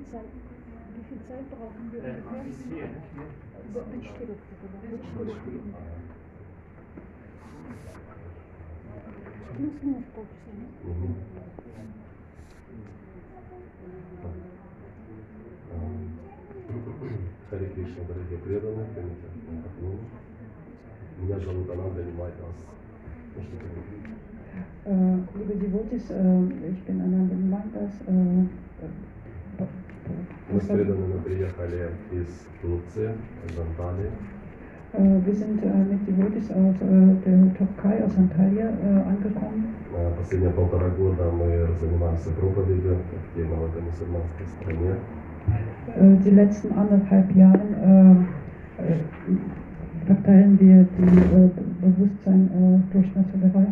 Wie viel Zeit, wie viel Zeit brauchen wir Äh, ungefähr? bis hier, ne? Hier. Вычтили, вычтили. Плюс-минус полчаса, нет? Мгм. Харе Кришна, дорогие преданные, примите поклон. Меня зовут Ананда Нимайтас. Можете говорить? Äh, liebe Devotis, äh, ich bin Ananda Mantas. Äh, äh, Мы с äh, преданными приехали из Турции, из Анталии. äh, wir sind äh, mit Devotis aus äh, der Türkei, aus Antalya äh, angekommen. А Последние полтора года мы занимаемся проповедью активно в этой мусульманской стране. Äh, die letzten anderthalb Jahre äh, äh, verteilen wir die äh, Bewusstsein äh, durch Nationalei.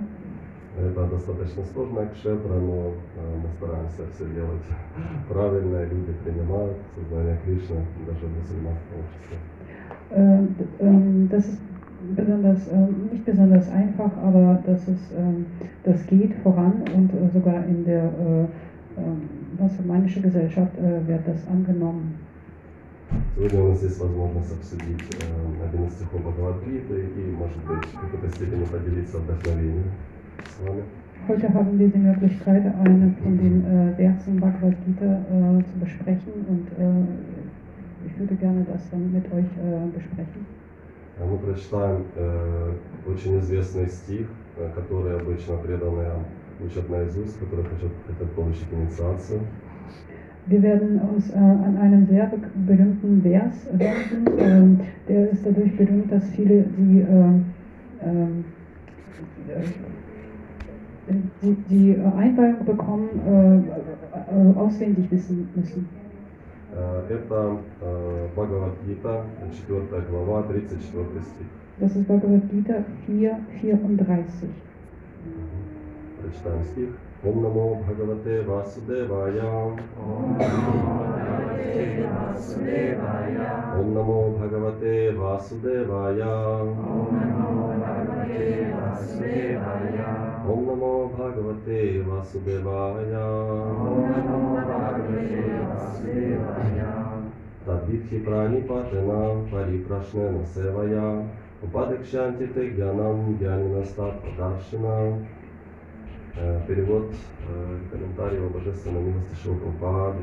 Это достаточно сложная кшетра, но э, мы стараемся все делать правильно, и люди принимают сознание Кришны даже в мусульманском обществе. Äh, d- ähm, das ist besonders, äh, nicht besonders einfach, aber das, ist, ähm, das geht voran und äh, sogar in der äh, äh, musulmanischen Gesellschaft äh, wird das angenommen. Сегодня у нас есть возможность обсудить э, один из стихов Бхагавадгиты и, может быть, в какой-то степени поделиться вдохновением с вами. Heute haben wir die Möglichkeit, einen von den äh, Versen Bhagavad Gita äh, zu besprechen und äh, ich würde gerne das dann mit euch äh, besprechen. А Мы прочитаем э, очень известный стих, э, который обычно преданные учат наизусть, которые хотят, хотят получить инициацию. Wir werden uns äh, an einen sehr be berühmten Vers wenden. Ähm, der ist dadurch berühmt, dass viele die, ähm, ähm, äh, die, die Einweihung bekommen, äh, äh, auswendig wissen müssen. Э, Это э, Бхагавадгита, 4 глава, 34 стих. Das ist Bhagavad Gita 4, 34. Прочитаем стих. Ом намо Бхагавате Васудевая. Ом намо Бхагавате Васудевая. Ом намо Бхагавате Васудевая. Тадвитхи пранипатена भगवते वासुदेवाय तद्विक्षिप्राणिपातिनां परिप्रश्नेन सेवया उपाधिक्षान्ति ते ज्ञानं ज्ञानिनस्तात्प्रकाशिनां Перевод uh, комментариев Божественного милости Шилкупады,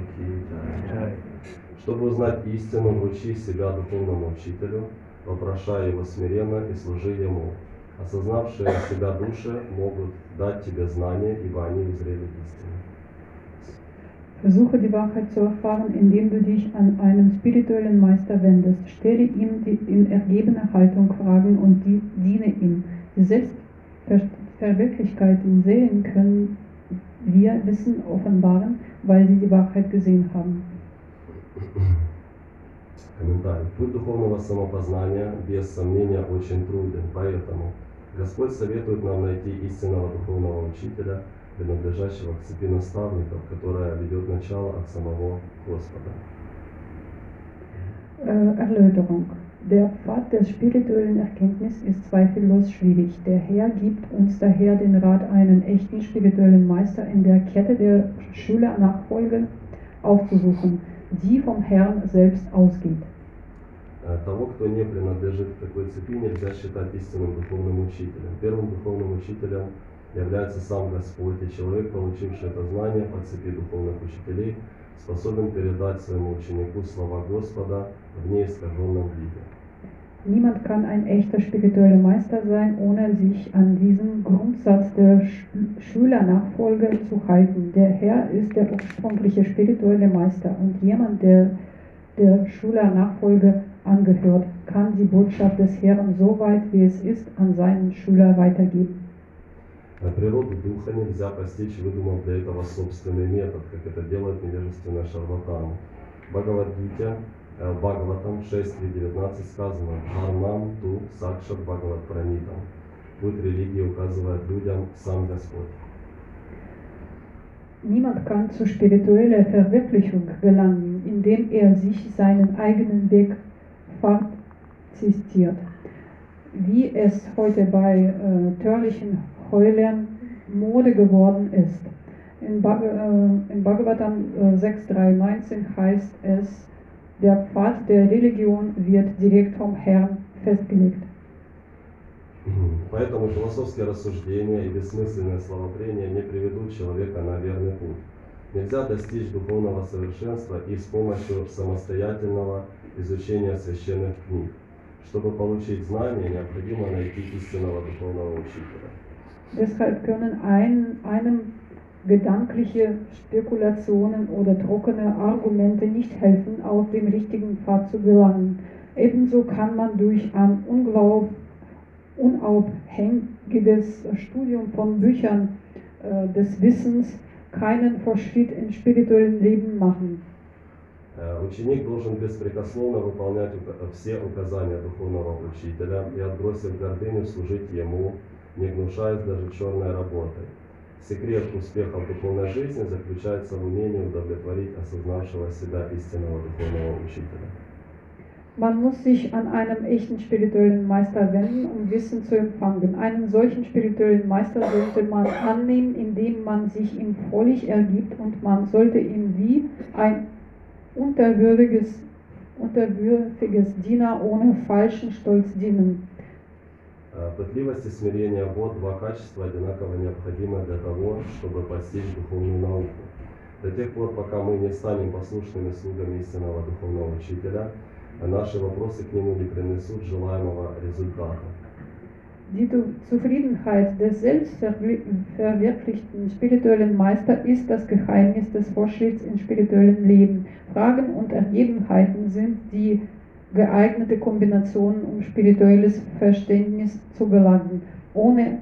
Чтобы узнать истину, вручи себя духовному учителю, вопрошая его смиренно и служи ему, Осознавшие себя души могут дать тебе знания, ибо они узрели истину. Versuche die Wahrheit zu erfahren, indem du dich an einen spirituellen Meister wendest. Stelle ihm die, in ergebener Haltung Fragen und die, diene ihm. Die Selbstverwirklichkeit in Seelen können wir Wissen offenbaren, weil sie die Wahrheit gesehen haben. Комментарий. Путь духовного самопознания без сомнения очень труден, поэтому Господь советует нам найти истинного духовного учителя, принадлежащего к цепи наставников, которая ведет начало от самого Господа. Äh, Erläuterung. Der Pfad der spirituellen Erkenntnis ist zweifellos schwierig. Der Herr gibt uns daher den Rat, einen echten spirituellen Meister in der Kette der Schülernachfolge aufzusuchen, die vom Herrn selbst ausgeht. Э, Того, кто не принадлежит к такой цепи, нельзя считать истинным духовным учителем. Первым духовным учителем является сам Господь, и человек, получивший это знание по цепи духовных учителей, способен передать своему ученику слова Господа в неискаженном виде. Niemand kann ein echter spiritueller Meister sein, ohne sich an diesen Grundsatz der Sch Schülernachfolge zu halten. Der Herr ist der ursprüngliche spirituelle Meister und jemand, der der Schülernachfolge angehört, kann die Botschaft des Herrn so weit wie es ist an seinen Schüler weitergeben. А Природу духа нельзя постичь, выдумав для этого собственный метод, как это делают невежественные шарлатаны. В Бхагавадгите, э, в Бхагаватам 6.3.19 сказано «Дхарнам ту сакшат Бхагават пранитам». Путь религии указывает людям сам Господь. Niemand kann zu spiritueller Verwirklichung gelangen, indem er sich seinen eigenen Weg verzistiert. Wie es heute bei äh, törlichen Heulern Mode geworden ist. In, Bhag äh, in Bhagavatam äh, 6.3.19 heißt es, der Pfad der Religion wird direkt vom Herrn festgelegt. Поэтому философские рассуждения и бессмысленное словопрение не приведут человека на верный путь. Нельзя достичь духовного совершенства и с помощью самостоятельного изучения священных книг. Чтобы получить знания, необходимо найти истинного духовного учителя. Deshalb können ein, einem gedankliche Spekulationen oder trockene Argumente nicht helfen, auf den richtigen Pfad zu gelangen. Ebenso kann man durch ein unglaub, unabhängiges Studium von Büchern äh, des Wissens keinen Fortschritt im spirituellen Leben machen. Э, Ученик должен беспрекословно выполнять ука- все указания духовного учителя и, отбросив гордыню, служить ему, не гнушаясь даже черной работой. Секрет успеха в духовной жизни заключается в умении удовлетворить осознавшего себя истинного духовного учителя. Man muss sich an einen echten spirituellen Meister wenden, um Wissen zu empfangen. Einen solchen spirituellen Meister sollte man annehmen, indem man sich ihm völlig ergibt und man sollte ihm wie ein unterwürfiges, unterwürfiges Diener ohne falschen Stolz dienen. Э, Пытливость и смирение – вот два качества, одинаково необходимы для того, чтобы постичь духовную науку. До тех пор, пока мы не станем послушными слугами истинного духовного учителя, наши вопросы к нему не принесут желаемого результата. Die Tu- Zufriedenheit des selbstverwirklichten spirituellen Meisters ist das Geheimnis des Fortschritts im spirituellen Leben. Fragen und Ergebenheiten sind die geeignete Kombinationen, um spirituelles Verständnis zu gelangen. Ohne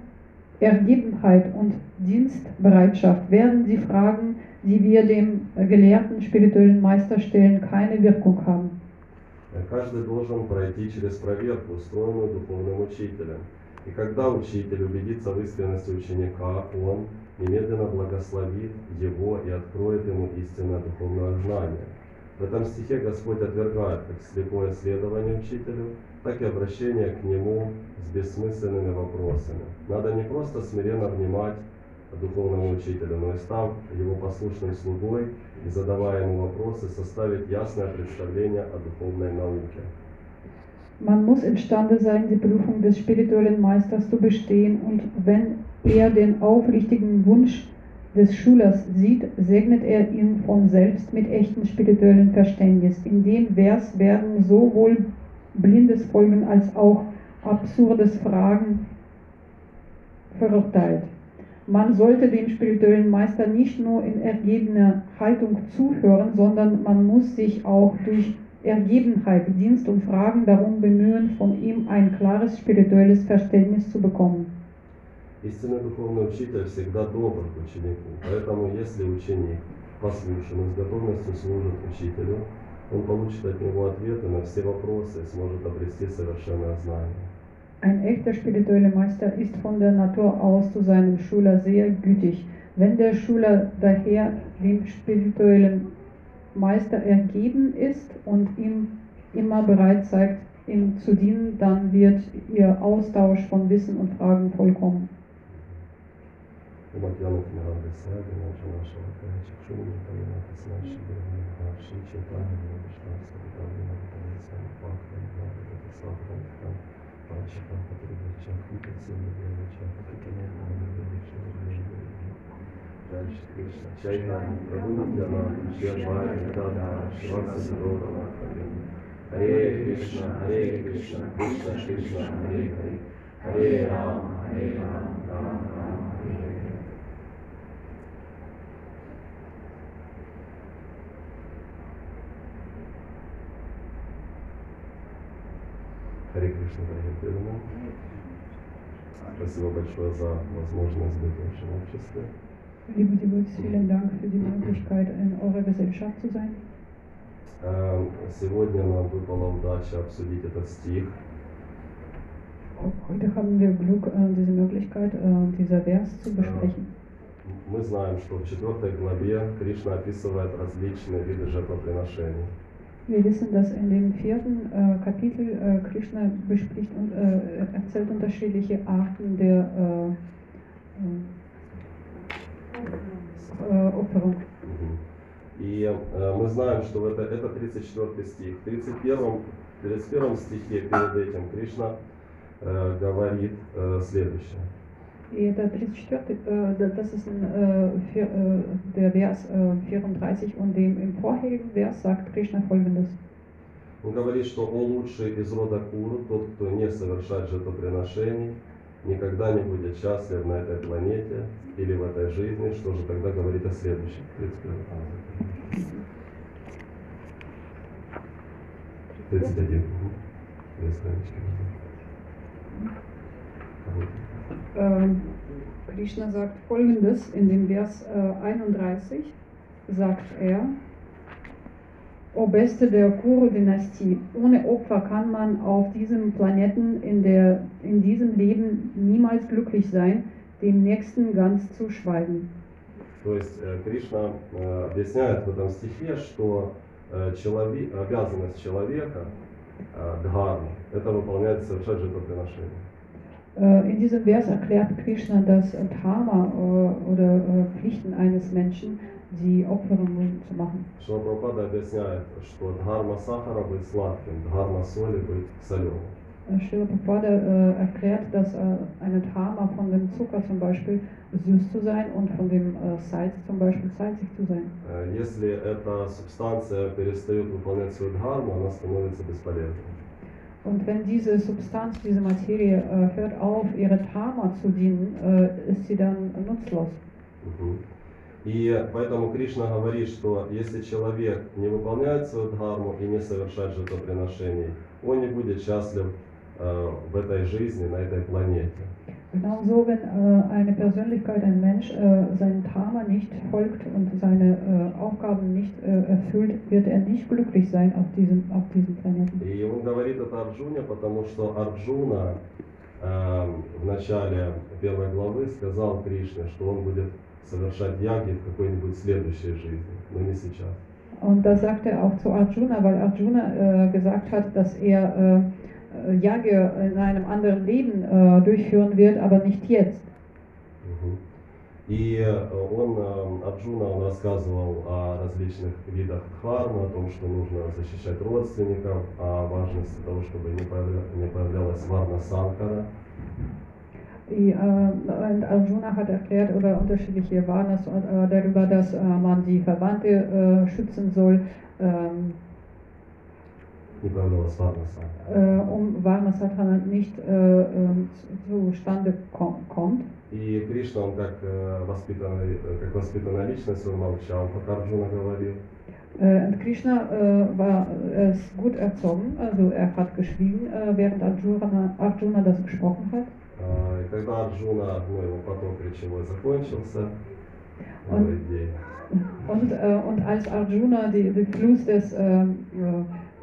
Ergebenheit und Dienstbereitschaft werden die Fragen, die wir dem gelehrten spirituellen Meister stellen, keine Wirkung haben. Э, Каждый должен пройти через проверку, устроенную духовным учителем. И когда учитель убедится в искренности ученика, он немедленно благословит его и откроет ему истинное духовное знание. В этом стихе Господь отвергает как слепое следование учителю, так и обращение к нему с бессмысленными вопросами. Надо не просто смиренно внимать духовному учителю, но и став его послушным слугой и задавая ему вопросы, составить ясное представление о духовной науке. Man muss imstande sein, die Prüfung des spirituellen Meisters zu bestehen und wenn er den aufrichtigen Wunsch des Schülers sieht, segnet er ihn von selbst mit echtem spirituellen Verständnis. In dem Vers werden sowohl blindes Folgen als auch absurdes Fragen verurteilt. Man sollte dem spirituellen Meister nicht nur in ergebener Haltung zuhören, sondern man muss sich auch durch Ergebenheit, Dienst und Fragen darum bemühen, von ihm ein klares spirituelles Verständnis zu bekommen. Истинный духовный учитель всегда добр к ученику, поэтому если ученик послушен и с готовностью служит учителю, он получит от него ответы на все вопросы и сможет обрести совершенное знание. Ein echter spiritueller Meister ist von der Natur aus zu seinem Schüler sehr gütig. Wenn der Schüler daher dem spirituellen Meister ergeben ist und ihm immer bereit zeigt, ihm zu dienen, dann wird ihr Austausch von Wissen und Fragen vollkommen. Дальше Кришна, Чайтани, Прабхутьяна, Шервай, Дада, Шиваса, Дорова, Харе Кришна, Харе Кришна, Кришна, Кришна, Харе Харе, Харе Рама, Харе дорогие преданные. Спасибо большое за возможность быть в вашем обществе. Liebe Devotees, vielen Dank für die Möglichkeit, in eurer Gesellschaft zu sein. Э, Сегодня нам выпала удача обсудить этот стих. Heute haben wir Glück, äh, diese Möglichkeit, äh, dieser Vers zu besprechen. Мы знаем, что в четвертой главе Кришна описывает различные виды жертвоприношений. Wir wissen, dass in dem vierten äh, Kapitel äh, Krishna bespricht und äh, erzählt unterschiedliche Arten der äh, äh, Opferung. Мгм. И э, мы знаем, что это, это 34 стих. В 31, 31 стихе перед этим Кришна э, говорит э, следующее. И это 34, äh, da- das ist ein, vier, der Vers äh, 34 und dem im vorherigen Vers sagt Krishna folgendes. Он говорит, что он лучший из рода Куру, тот, кто не совершает жертвоприношений, никогда не будет счастлив на этой планете или в этой жизни. Что же тогда говорит о следующем? 31 там. 31. Мгм. Две странички. Krishna sagt folgendes in dem Vers äh, 31, sagt er, O Beste der Kuru-Dynastie, ohne Opfer kann man auf diesem Planeten in, der, in diesem Leben niemals glücklich sein, dem Nächsten ganz zu schweigen. То есть э, Кришна э, объясняет в этом стихе, что э, челове- обязанность человека, э, дхарма, это выполнять, совершать жертвоприношение. Äh, in diesem Vers erklärt Krishna das äh, Dharma äh, oder äh, Pflichten eines Menschen, die Opferungen zu machen. Шила Прабхупада объясняет, что дхарма сахара быть сладким, дхарма соли быть соленым. Äh, Srila Prabhupada äh, erklärt, dass äh, eine Dharma von dem Zucker zum Beispiel süß zu sein und von dem äh, Salz zum Beispiel salzig zu sein. Э, Если эта субстанция перестает выполнять свою дхарму, она становится бесполезной. Und wenn diese Substanz, diese Materie äh, hört auf, ihre Dharma zu dienen, äh, ist sie dann nutzlos. Мгм. И поэтому Кришна говорит, что если человек не выполняет свою дхарму и не совершает жертвоприношений, он не будет счастлив э, в этой жизни, на этой планете. Genauso, wenn äh, eine Persönlichkeit, ein Mensch, äh, seinem Dharma nicht folgt und seine äh, Aufgaben nicht äh, erfüllt, wird er nicht glücklich sein auf diesem, auf diesem Planeten. И он говорит это Арджуне, потому что Арджуна э, в начале первой главы сказал Кришне, что он будет совершать яги в какой-нибудь следующей жизни, но не сейчас. Und das sagt er auch zu Arjuna, weil Arjuna äh, gesagt hat, dass er äh, Yagya in einem anderen Leben äh, durchführen wird, aber nicht jetzt. И э, он, э, Арджуна, он рассказывал о различных видах дхармы, о том, что нужно защищать родственников, о важности того, чтобы не, появля- не появлялась варна санкара. Die, äh, und Arjuna hat erklärt oder unterschiedliche Varnas äh, darüber, dass äh, man die Verwandte äh, schützen soll, ähm, Не появлялась варна санкара. äh, um Varnasatana nicht äh, ähm, zu- zustande kom kommt. И Кришна, он как, э, воспитанный, э, как воспитанная личность, он молчал, пока Арджуна говорил. Äh, und Krishna äh, war äh, ist gut erzogen, also er hat geschwiegen, äh, während Arjuna, Arjuna das gesprochen hat. А, И когда Арджуна, ну, его поток речевой закончился, идеи, Und, äh, und als Arjuna, die, die Fluss des ähm,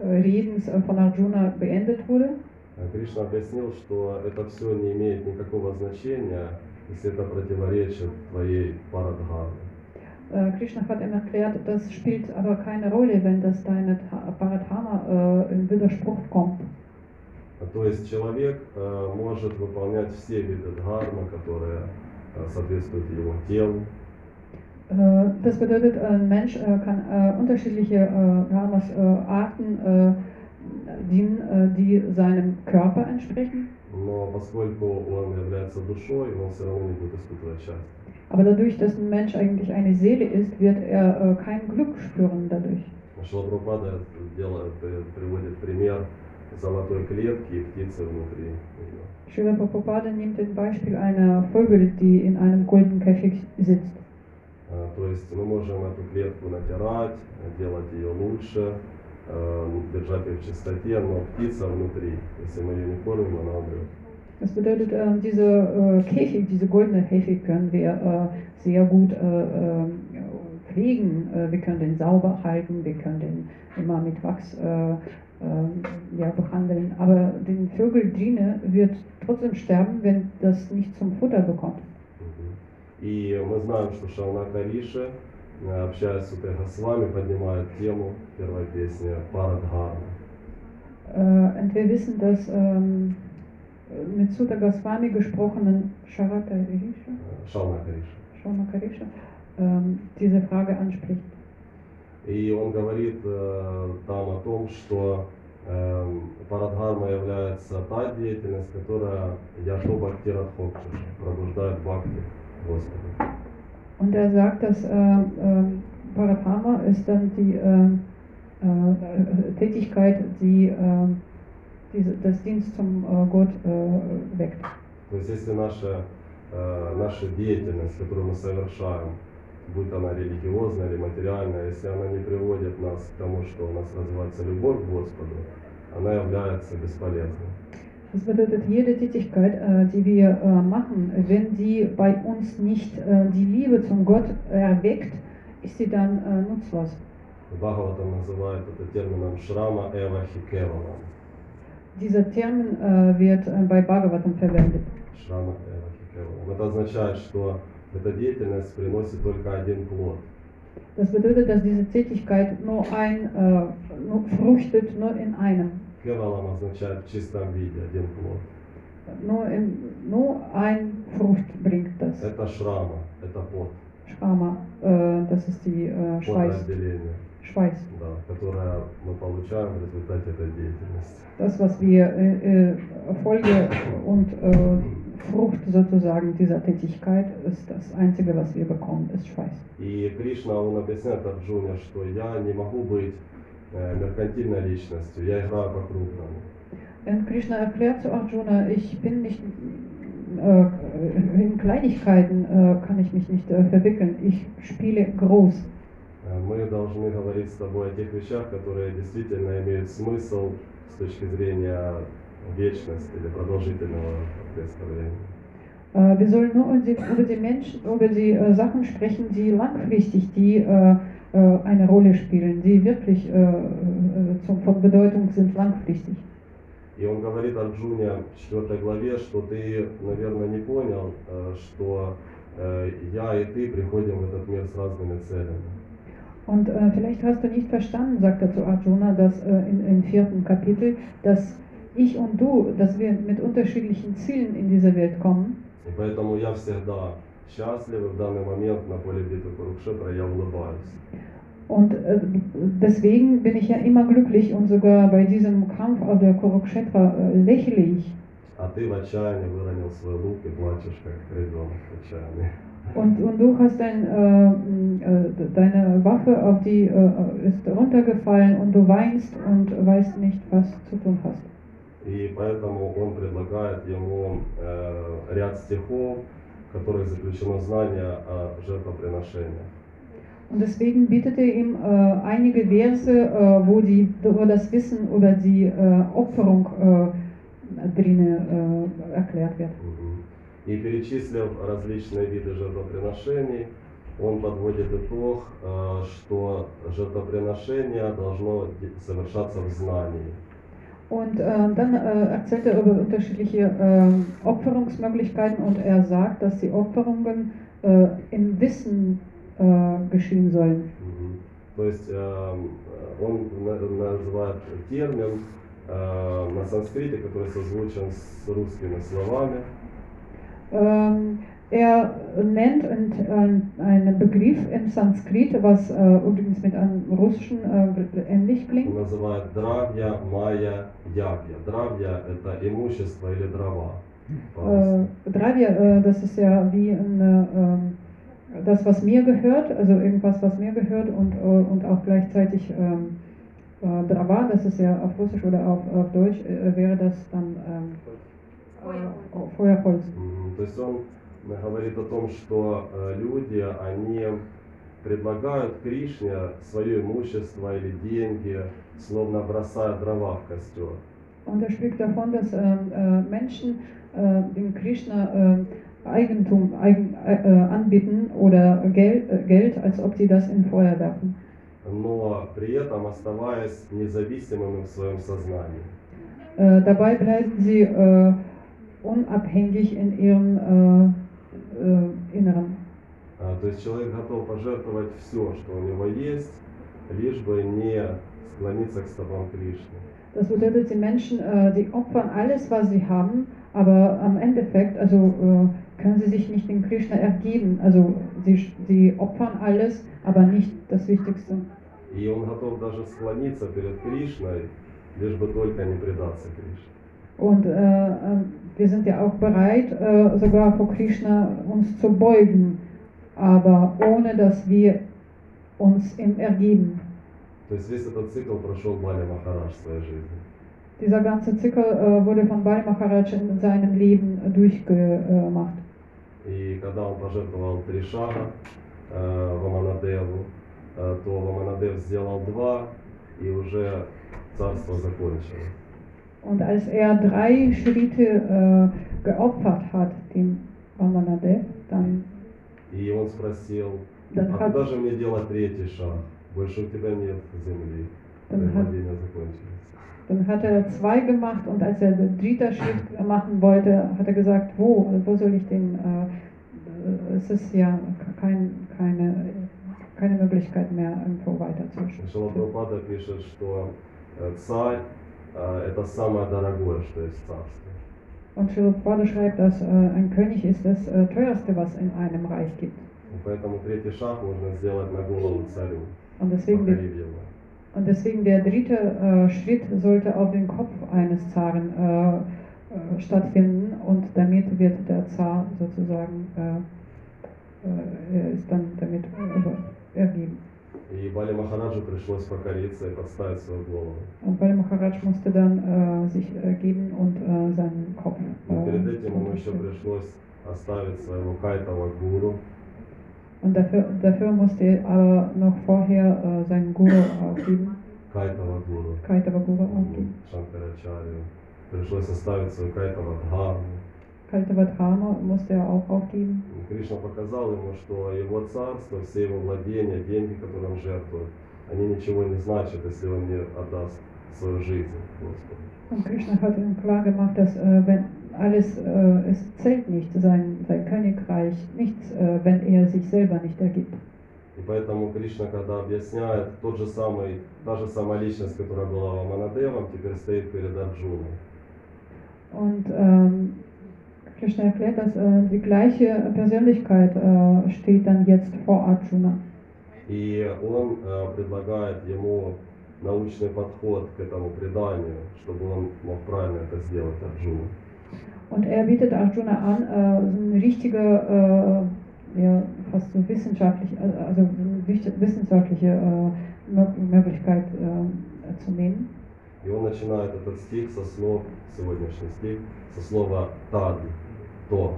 äh, Redens äh, von Arjuna beendet wurde, а Кришна объяснил, что это все не имеет никакого значения, если это противоречит твоей парадхарме. äh, Krishna hat ihm erklärt, das spielt aber keine Rolle, wenn das deine Paradharma äh, in Widerspruch kommt. А То есть человек э, может выполнять все виды дхармы, которые э, соответствуют его телу, Äh, das bedeutet, ein Mensch äh, kann äh, unterschiedliche äh, Dharmas, äh, Arten äh, dienen, äh, die seinem Körper entsprechen. но поскольку он является душой, он все равно не будет испытывать счастье. Aber dadurch, dass ein Mensch eigentlich eine Seele ist, wird er äh, kein Glück spüren dadurch. Шилапрапада делает, э, приводит пример золотой клетки и птицы внутри ее. Srila Prabhupada nimmt das Beispiel einer Vögel, die in einem goldenen Käfig sitzt. А, То есть мы можем эту клетку натирать, делать ее лучше, э, держать ее в чистоте, но птица внутри, если мы ее не кормим, она умрет. Das bedeutet, äh, diese äh, Käfig, diese goldene Käfig können wir äh, sehr gut äh, äh, pflegen. Äh, wir können den sauber halten, wir können den immer mit Wachs äh, äh, ja, behandeln. Aber den Vögel Driene wird trotzdem sterben, wenn das nicht zum Futter bekommt. Мгм. И мы знаем, что Шаунака Риши, э, общаясь с Утой Госвами, поднимает тему первой песни Парадхарма. Äh, und wir wissen, dass ähm, mit Sutta Goswami gesprochenen Sharata Risha, Э, Шаунака Риши. Shaunaka Risha, ähm, diese Frage anspricht. И он говорит э, там о том, что э, Парадхарма является та деятельность, которая Ято Бхакти Радхокшиш, пробуждает Бхакти Господа. Und er sagt, dass äh, äh, Paradharma ist dann die äh, Tätigkeit, die diese, das Dienst zum Gott weckt. То есть если наша, э, наша деятельность, которую мы совершаем, будь она религиозная или материальная, если она не приводит нас к тому, что у нас развивается любовь к Господу, она является бесполезной. Das bedeutet, jede Tätigkeit, die wir machen, wenn die bei uns nicht die Liebe zum Gott erweckt, ist sie dann nutzlos. Бхагаватам называет это термином шрама эва хикевалам. Dieser Termin wird bei Bhagavatam verwendet. Шрама эва хикевалам. Это означает, что эта деятельность приносит только один плод. Das bedeutet, dass diese Tätigkeit nur ein, äh, nur fruchtet nur in einem. Кевалам означает в чистом виде один плод. Nur, in, nur ein Frucht bringt das. Это шрама, это пот, Schama, äh, das ist die äh, Schweiß, Schweiß. да, которое мы получаем в результате этой деятельности. Das, was wir äh, äh, Folge und äh, Frucht sozusagen dieser Tätigkeit ist das Einzige, was wir bekommen, ist Schweiß. И Кришна, он объясняет Арджуне, что я не могу быть э, меркантильной личностью, я играю по-крупному. Und Krishna erklärt zu Arjuna, ich bin nicht, äh, in Kleinigkeiten äh, kann ich mich nicht äh, verwickeln, ich spiele groß. Э, Мы должны говорить с тобой о тех вещах, которые действительно имеют смысл с точки зрения вечности или продолжительного представления. Äh, wir sollen nur über die, über die Menschen, über die äh, Sachen sprechen, die langfristig die, äh, äh, eine Rolle spielen, die wirklich äh, äh, zum, von Bedeutung sind langfristig. И он говорит Арджуне в 4 главе, что ты, наверное, не понял, э, что э, я и ты приходим в этот мир с разными целями. Und äh, vielleicht hast du nicht verstanden, sagt er zu Arjuna, dass äh, in, im vierten Kapitel, dass ich und du, dass wir mit unterschiedlichen Zielen in diese Welt kommen. И поэтому я всегда счастлив, и в данный момент на поле битвы Курукшетра я улыбаюсь. Und äh, deswegen bin ich ja immer glücklich und sogar bei diesem Kampf auf der Kurukshetra äh, lächle ich. А ты в отчаянии выронил свой лук и плачешь, как ребенок в отчаянии. Und, und du hast dein, äh, äh, deine Waffe auf die äh, ist runtergefallen und du weinst und weißt nicht, was zu tun hast. И поэтому он предлагает ему э, ряд стихов, в которых заключено знание о жертвоприношениях. Und deswegen bietet er ihm äh, einige Verse, äh, wo, die, wo das Wissen über die äh, Opferung äh, drin äh, erklärt wird. И перечислив различные виды жертвоприношений, он подводит итог, э, что жертвоприношение должно совершаться в знании. Und äh, dann äh, erzählt er über unterschiedliche äh, Opferungsmöglichkeiten und er sagt, dass die Opferungen äh, im Wissen äh, geschehen sollen. Мгм. То есть э, он на- называет термин э, на санскрите, который созвучен с русскими словами. Ähm, er nennt ein, ein, einen Begriff im Sanskrit, was äh, übrigens mit einem russischen äh, ähnlich Он klingt. называет дравья, майя, ягья. Дравья – это имущество или дрова. Äh, по-русски. Dravya, äh, das ist ja wie eine, ähm, das, was mir gehört, also irgendwas, was mir gehört und, äh, und auch gleichzeitig ähm, äh, Drava, das ist ja auf Russisch oder auf, auf Deutsch, äh, wäre das dann ähm, äh, Feuerholz. Мгм. То есть он э, говорит о том, что э, люди, они предлагают Кришне свое имущество или деньги, словно бросая дрова в костер. Und er spricht davon, dass ähm, äh, Menschen äh, dem Krishna äh, Eigentum eigen, äh, äh, anbieten oder Geld, äh, Geld, als ob sie das in Feuer werfen. но при этом оставаясь независимыми в своем сознании. Äh, dabei bleiben sie äh, unabhängig in ihrem äh, äh, Inneren. А, То есть человек готов пожертвовать все, что у него есть, лишь бы не склониться к стопам Кришны. Das bedeutet, die Menschen, äh, die opfern alles, was sie haben, aber am Endeffekt, also äh, können sie sich nicht in Krishna ergeben. Also sie, sie opfern alles, aber nicht das Wichtigste. И он готов даже склониться перед Кришной, лишь бы только не предаться Кришне. Und äh, äh, wir sind ja auch bereit, äh, sogar vor Krishna uns zu beugen, aber ohne dass wir uns ihm ergeben. То есть весь этот цикл прошел Бали Махарадж в своей жизни. Dieser ganze Zyklus äh, wurde von Bali Maharaj in seinem Leben durchgemacht. И когда он пожертвовал три шага э, Ваманадеву, э, то Ваманадев сделал два, и уже царство закончилось. Und als er drei Schritte äh, geopfert hat, dem Vamanadev, dann, И он спросил, dann, а hat, куда же мне делать третий шаг? Больше у тебя нет земли. dann, Твои hat, владения закончились. dann hat er zwei gemacht und als er den dritten Schritt machen wollte, hat er gesagt, wo, also wo soll ich den, äh, es ist ja kein, keine, keine Möglichkeit mehr, irgendwo weiter zu Шила Прабхупада пишет, что э, царь э, это самое дорогое, что есть в царстве. Und Srila Prabhupada schreibt, dass äh, ein König ist das äh, teuerste, was in einem Reich gibt. И поэтому третий шаг можно сделать на голову царю. Und deswegen, der, покорив его. und deswegen der dritte äh, Schritt sollte auf den Kopf eines Zaren äh, äh, stattfinden und damit wird der Zar sozusagen äh, äh, er ist dann damit äh, ergeben. И Бали Махараджу пришлось покориться и подставить свою голову. Und Bali Maharaj musste dann äh, sich ergeben und äh, seinen Kopf. Но перед Äh, этим ему еще пришлось оставить своего кайтова гуру, und dafür, dafür musste er aber noch vorher äh, seinen Guru aufgeben, кайтова гуру, Kaitava Guru aufgeben. Шанкарачарью. Пришлось оставить свою кайтова дхарму. Dharma musste er auch aufgeben. И Кришна показал ему, что его царство, все его владения, деньги, которые он жертвует, они ничего не значат, если он не отдаст свою жизнь Господу. Und Krishna hat ihm klar gemacht, dass äh, wenn alles, äh, es zählt nicht, sein, sein Königreich, nichts, äh, wenn er sich selber nicht ergibt. И поэтому Кришна, когда объясняет, тот же самый, та же самая личность, которая была Ваманадевом, теперь стоит перед Арджуной. Und ähm, Krishna erklärt, dass äh, die gleiche Persönlichkeit äh, steht dann jetzt vor Arjuna. И он э, предлагает ему научный подход к этому преданию, чтобы он мог правильно это сделать Арджуна. Und er bietet Arjuna an, äh, so eine richtige, äh, ja, fast so wissenschaftlich, äh, also so eine wichtig- wissenschaftliche äh, Mö- Möglichkeit äh, zu nehmen. И он начинает этот стих со слов, сегодняшний стих, со слова «тад», «то».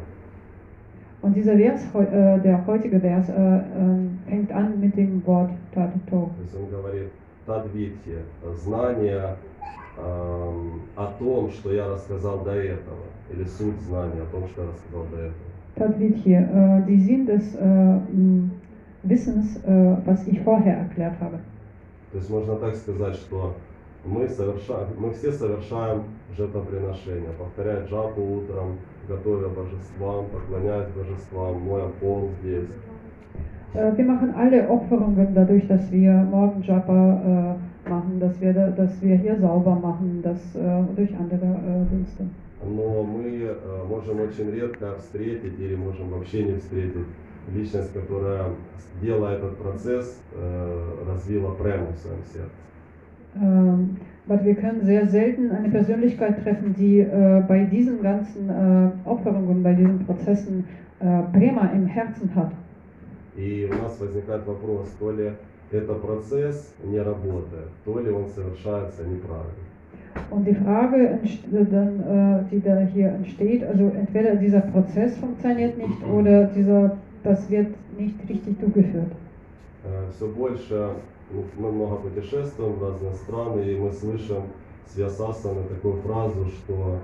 Und dieser Vers, äh, der heutige Vers, äh, äh, fängt an mit dem Wort «тадвитхи», знание эм, о том, что я рассказал до этого, или суть знания о том, что я рассказал до этого. Tadvitye, äh, die Sinn des m, Wissens, äh, was ich vorher erklärt habe. То есть можно так сказать, что мы, совершаем, мы все совершаем жертвоприношения, повторяя джапу утром, готовя божествам, поклоняясь божествам, моя пол здесь. Wir machen alle Opferungen dadurch, dass wir morgen Japa äh, machen, dass wir, da, dass wir hier sauber machen, dass, äh, durch andere äh, Dienste. Но мы э, можем очень редко встретить или можем вообще не встретить личность, которая, делая этот процесс, э, развила прему в своем сердце. Ähm, aber wir können sehr selten eine Persönlichkeit treffen, die äh, bei diesen ganzen äh, Opferungen, bei diesen Prozessen äh, Prema im Herzen hat. И у нас возникает вопрос, то ли это процесс не работает, то ли он совершается неправильно. Und die Frage, entst- dann, äh, die da hier entsteht, also entweder dieser Prozess funktioniert nicht oder dieser, das wird nicht richtig durchgeführt. Все больше ну, мы много путешествуем в разные страны, и мы слышим с Виасасана такую фразу, что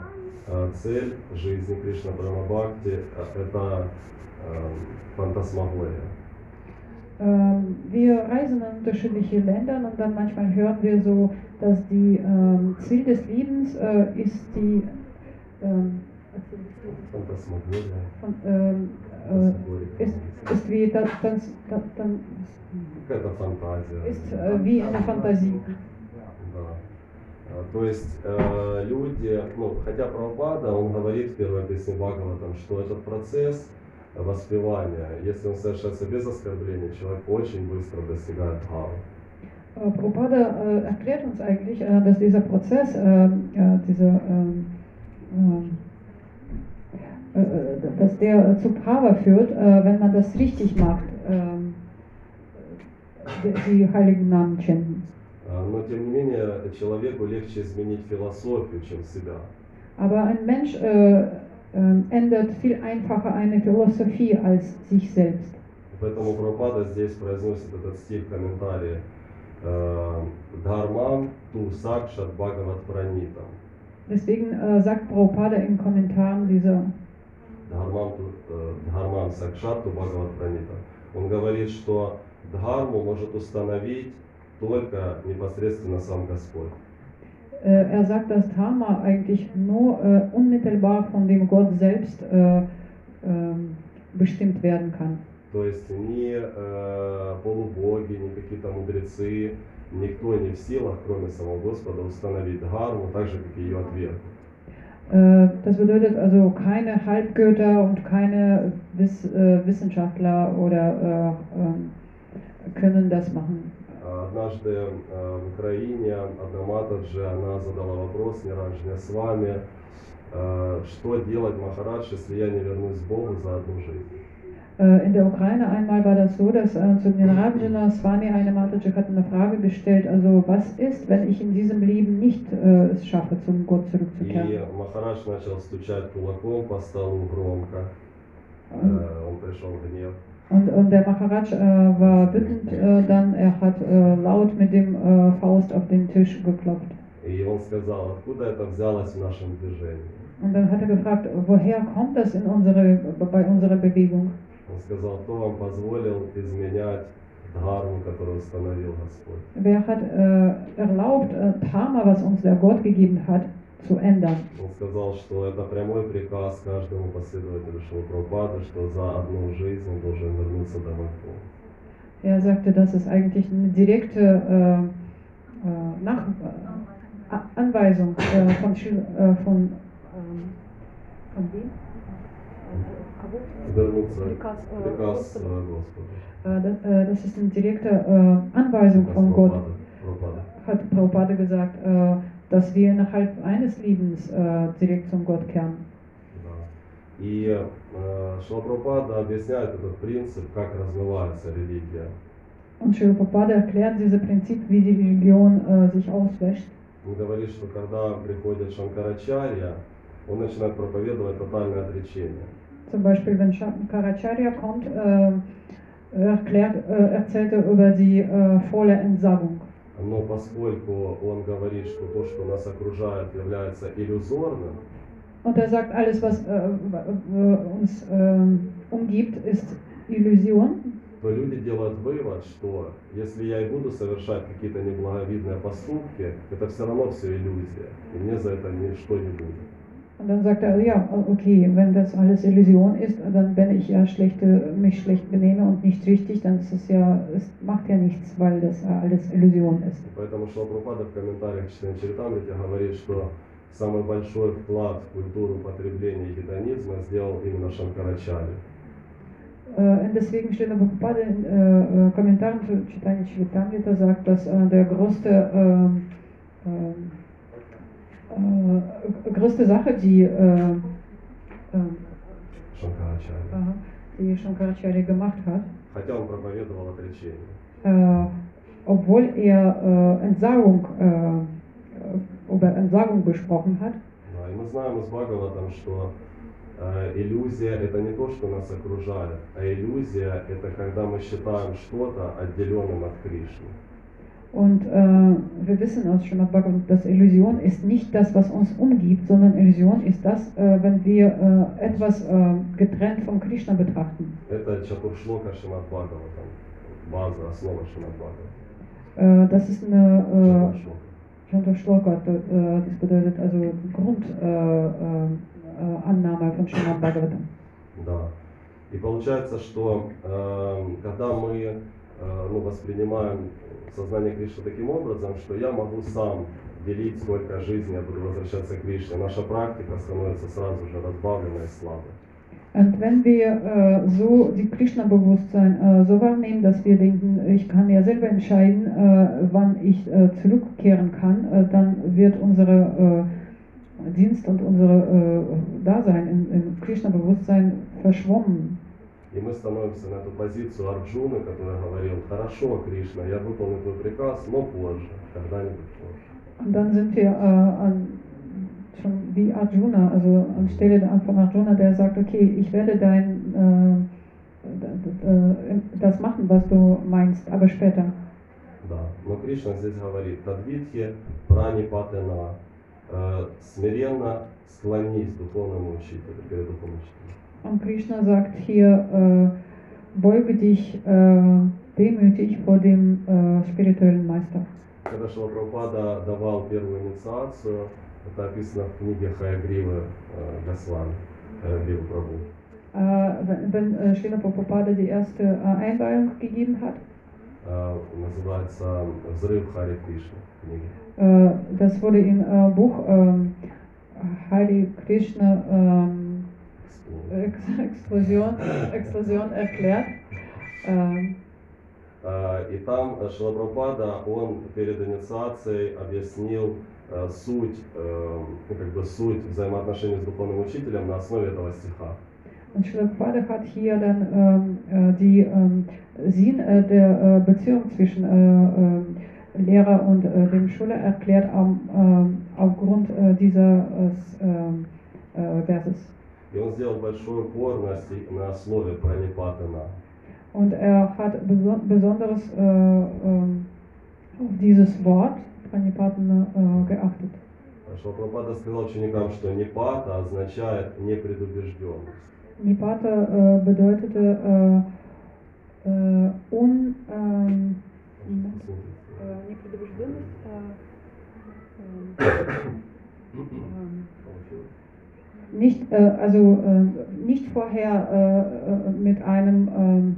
э, цель жизни Кришна Бхакти это э, фантасмагория. Ähm, wir reisen in unterschiedliche Länder und dann manchmal hören wir so, dass die ähm, Ziel des Lebens äh, ist die ähm, Фантасмагория. von, ähm, äh, ist, ist wie das, das, das, das Какая-то фантазия. ist äh, wie eine Fantasie. Да. А, То есть э, люди, ну, хотя Прабхупада, он говорит в первой песне Бхагаватам, что этот процесс воспевания, если он совершается без оскорбления, человек очень быстро достигает дхармы. Äh, Prabhupada äh, erklärt uns eigentlich, äh, dass dieser Prozess, äh, diese, ähm, ähm, äh, dass der zu Prava führt, äh, wenn man das richtig macht, А, Но тем не менее, человеку легче изменить философию, чем себя. Aber ein Mensch äh, ähm, ändert viel einfacher eine Philosophie als sich selbst. Поэтому Прабхупада здесь произносит этот стих в комментарии. э, Дхармам ту сакшат бхагават пранита. Deswegen äh, sagt Prabhupada in Kommentaren dieser Дхармам, э, Дхармам сакшат ту бхагават пранита. Он говорит, что дхарму может установить только непосредственно сам Господь. Äh, er sagt, dass Dharma eigentlich nur äh, unmittelbar von dem Gott selbst äh, ähm, bestimmt werden kann. То есть ни э, полубоги, ни какие-то мудрецы, никто не в силах, кроме самого Господа, установить дхарму, так же, как и ее ответ. Äh, das bedeutet also keine Halbgötter und keine Wiss, äh, Wissenschaftler oder äh, ähm, können das machen. А Однажды э, в Украине одна Матаджи, она задала вопрос Ниранджне с вами, э, что делать, Махарадж, если я не вернусь к Богу за одну жизнь. Äh, in der Ukraine einmal war das so, dass äh, zu den Rajana Swami eine Mataji hat eine Frage gestellt, also was ist, wenn ich in diesem Leben nicht äh, es schaffe, zum Gott zurückzukehren? Э, Und, гнев. und, und der Maharaj äh, war wütend äh, dann, er hat äh, laut mit dem äh, Faust auf den Tisch geklopft. И он сказал, откуда это взялось в нашем движении. Und dann hat er gefragt, woher kommt das in unsere, bei unserer Bewegung? Он сказал, кто вам позволил изменять дхарму, которую установил Господь. Wer hat äh, erlaubt, äh, Dharma, was uns der Gott gegeben hat, zu ändern? Он сказал, что это прямой приказ каждому последователю Шилапрапады, что за одну жизнь он должен вернуться домой. Er sagte, das ist eigentlich eine direkte äh, äh, Nach äh, Anweisung äh, von, Schil- äh, von, ähm, von wem? Вернуться Приказ, э, приказ Господа. э. Äh, das, äh, ist eine direkte äh, Anweisung von Gott, hat Prabhupada gesagt, äh, dass wir innerhalb eines Lebens äh, direkt zum Gott kehren. Да. И э, Шилапрапада объясняет этот принцип, как развивается религия. Und Srila Prabhupada erklärt dieses Prinzip, wie die Religion äh, sich auswäscht. Он говорит, что когда приходит Шанкарачарья, он начинает проповедовать тотальное отречение. Zum Beispiel, wenn Shankaracharya kommt, äh, erklärt, äh, erzählt er über die äh, volle Entsagung. Но поскольку он говорит, что то, что нас окружает, является иллюзорным, Und er sagt, alles, was äh, äh, uns ähm, umgibt, ist Illusion. то люди делают вывод, что если я и буду совершать какие-то неблаговидные поступки, это все равно все иллюзия, и мне за это ничто не будет. Und dann sagt er, ja, okay, wenn das alles Illusion ist, dann wenn ich ja schlechte, mich schlecht benehme und nicht richtig, dann ist es ja, es macht ja nichts, weil das ja alles Illusion ist. И Поэтому Шилапрапада в комментариях к чтению Чаритамрити говорит, что самый большой вклад в культуру потребления гедонизма сделал именно Шанкарачарья. Äh, und deswegen steht aber Prabhupada in äh, äh, Kommentaren zu Chaitanya Charitamrita sagt, dass äh, der größte, ähm, ähm, äh, größte Sache, die, äh, die Shankaracharya gemacht hat, Хотя он проповедовал отречение. äh, obwohl er äh, Entsagung, äh, über Entsagung besprochen hat, Да, и мы знаем из Бхагаватам, что э, иллюзия это не то, что нас окружает, а иллюзия это когда мы считаем что-то отделенным от Кришны. Und äh, wir wissen aus Srimad Bhagavatam, dass Illusion ist nicht das, was uns umgibt, sondern Illusion ist das, äh, wenn wir äh, etwas äh, getrennt von Krishna betrachten. Это Чатуршлока Шимат Бхагаватам, база, основа Шимат Бхагаватам. Äh, das ist eine Чатуршлока. äh, Shanta Shloka, äh, das bedeutet also Grundannahme äh, äh, Annahme von Srimad Bhagavatam. Да. И получается, что э, когда мы э, ну, воспринимаем сознание Кришны таким образом, что я могу сам делить, сколько жизни я буду возвращаться к Кришне. Наша практика становится сразу же разбавленной и слабой. Und wenn wir äh, so die Krishna-Bewusstsein äh, so wahrnehmen, dass wir denken, ich kann ja selber entscheiden, äh, wann ich äh, zurückkehren kann, äh, dann wird unsere äh, Dienst und unsere äh, Dasein im, im Krishna-Bewusstsein verschwommen. И мы становимся на эту позицию Арджуны, который говорил, хорошо, Кришна, я выполню твой приказ, но позже, когда-нибудь позже. Dann sind wir äh, an, schon wie Arjuna, also anstelle von Arjuna, der sagt, okay, ich werde dein, äh, das machen, was du meinst, aber später. Да, но Кришна здесь говорит, Тадвитхи пранипатена, э, смиренно склонись духовному учителю, перед духовным учителем. Und Krishna sagt hier, äh, beuge dich äh, demütig vor dem äh, spirituellen Meister. Когда Шилапрапада давал первую инициацию, это описано в книге Хаягривы э, Госвами, Хаягривы Прабhu. Äh, wenn wenn äh, Srila Prabhupada die erste äh, Einweihung gegeben hat, Э, называется «Взрыв Хари Кришны» книги. äh, das wurde im äh, Buch ähm, Hare Krishna ähm, Ex Explosion, Explosion erklärt. Ähm, Э, И там э, Шилапрапада, он перед инициацией объяснил э, суть, э, ну, как бы суть взаимоотношений с духовным учителем на основе этого стиха. Und Srila Prabhupada hat hier dann ähm, äh, die ähm, Sinn äh, der äh, Beziehung zwischen äh, äh, Lehrer und äh, dem Schüler erklärt am, äh, aufgrund äh, dieses äh, äh, Verses. И он сделал большой упор на, на слове пранипатана. Und er hat beso besonderes äh, ähm, auf dieses Wort Pranipatana äh, geachtet. Шилапрапада сказал ученикам, что непата означает непредубежденность. Nipata äh, bedeutete äh, äh, un, äh, Непредубежденность, эм, эм, nicht, äh, also, äh, nicht vorher äh, äh mit einem ähm,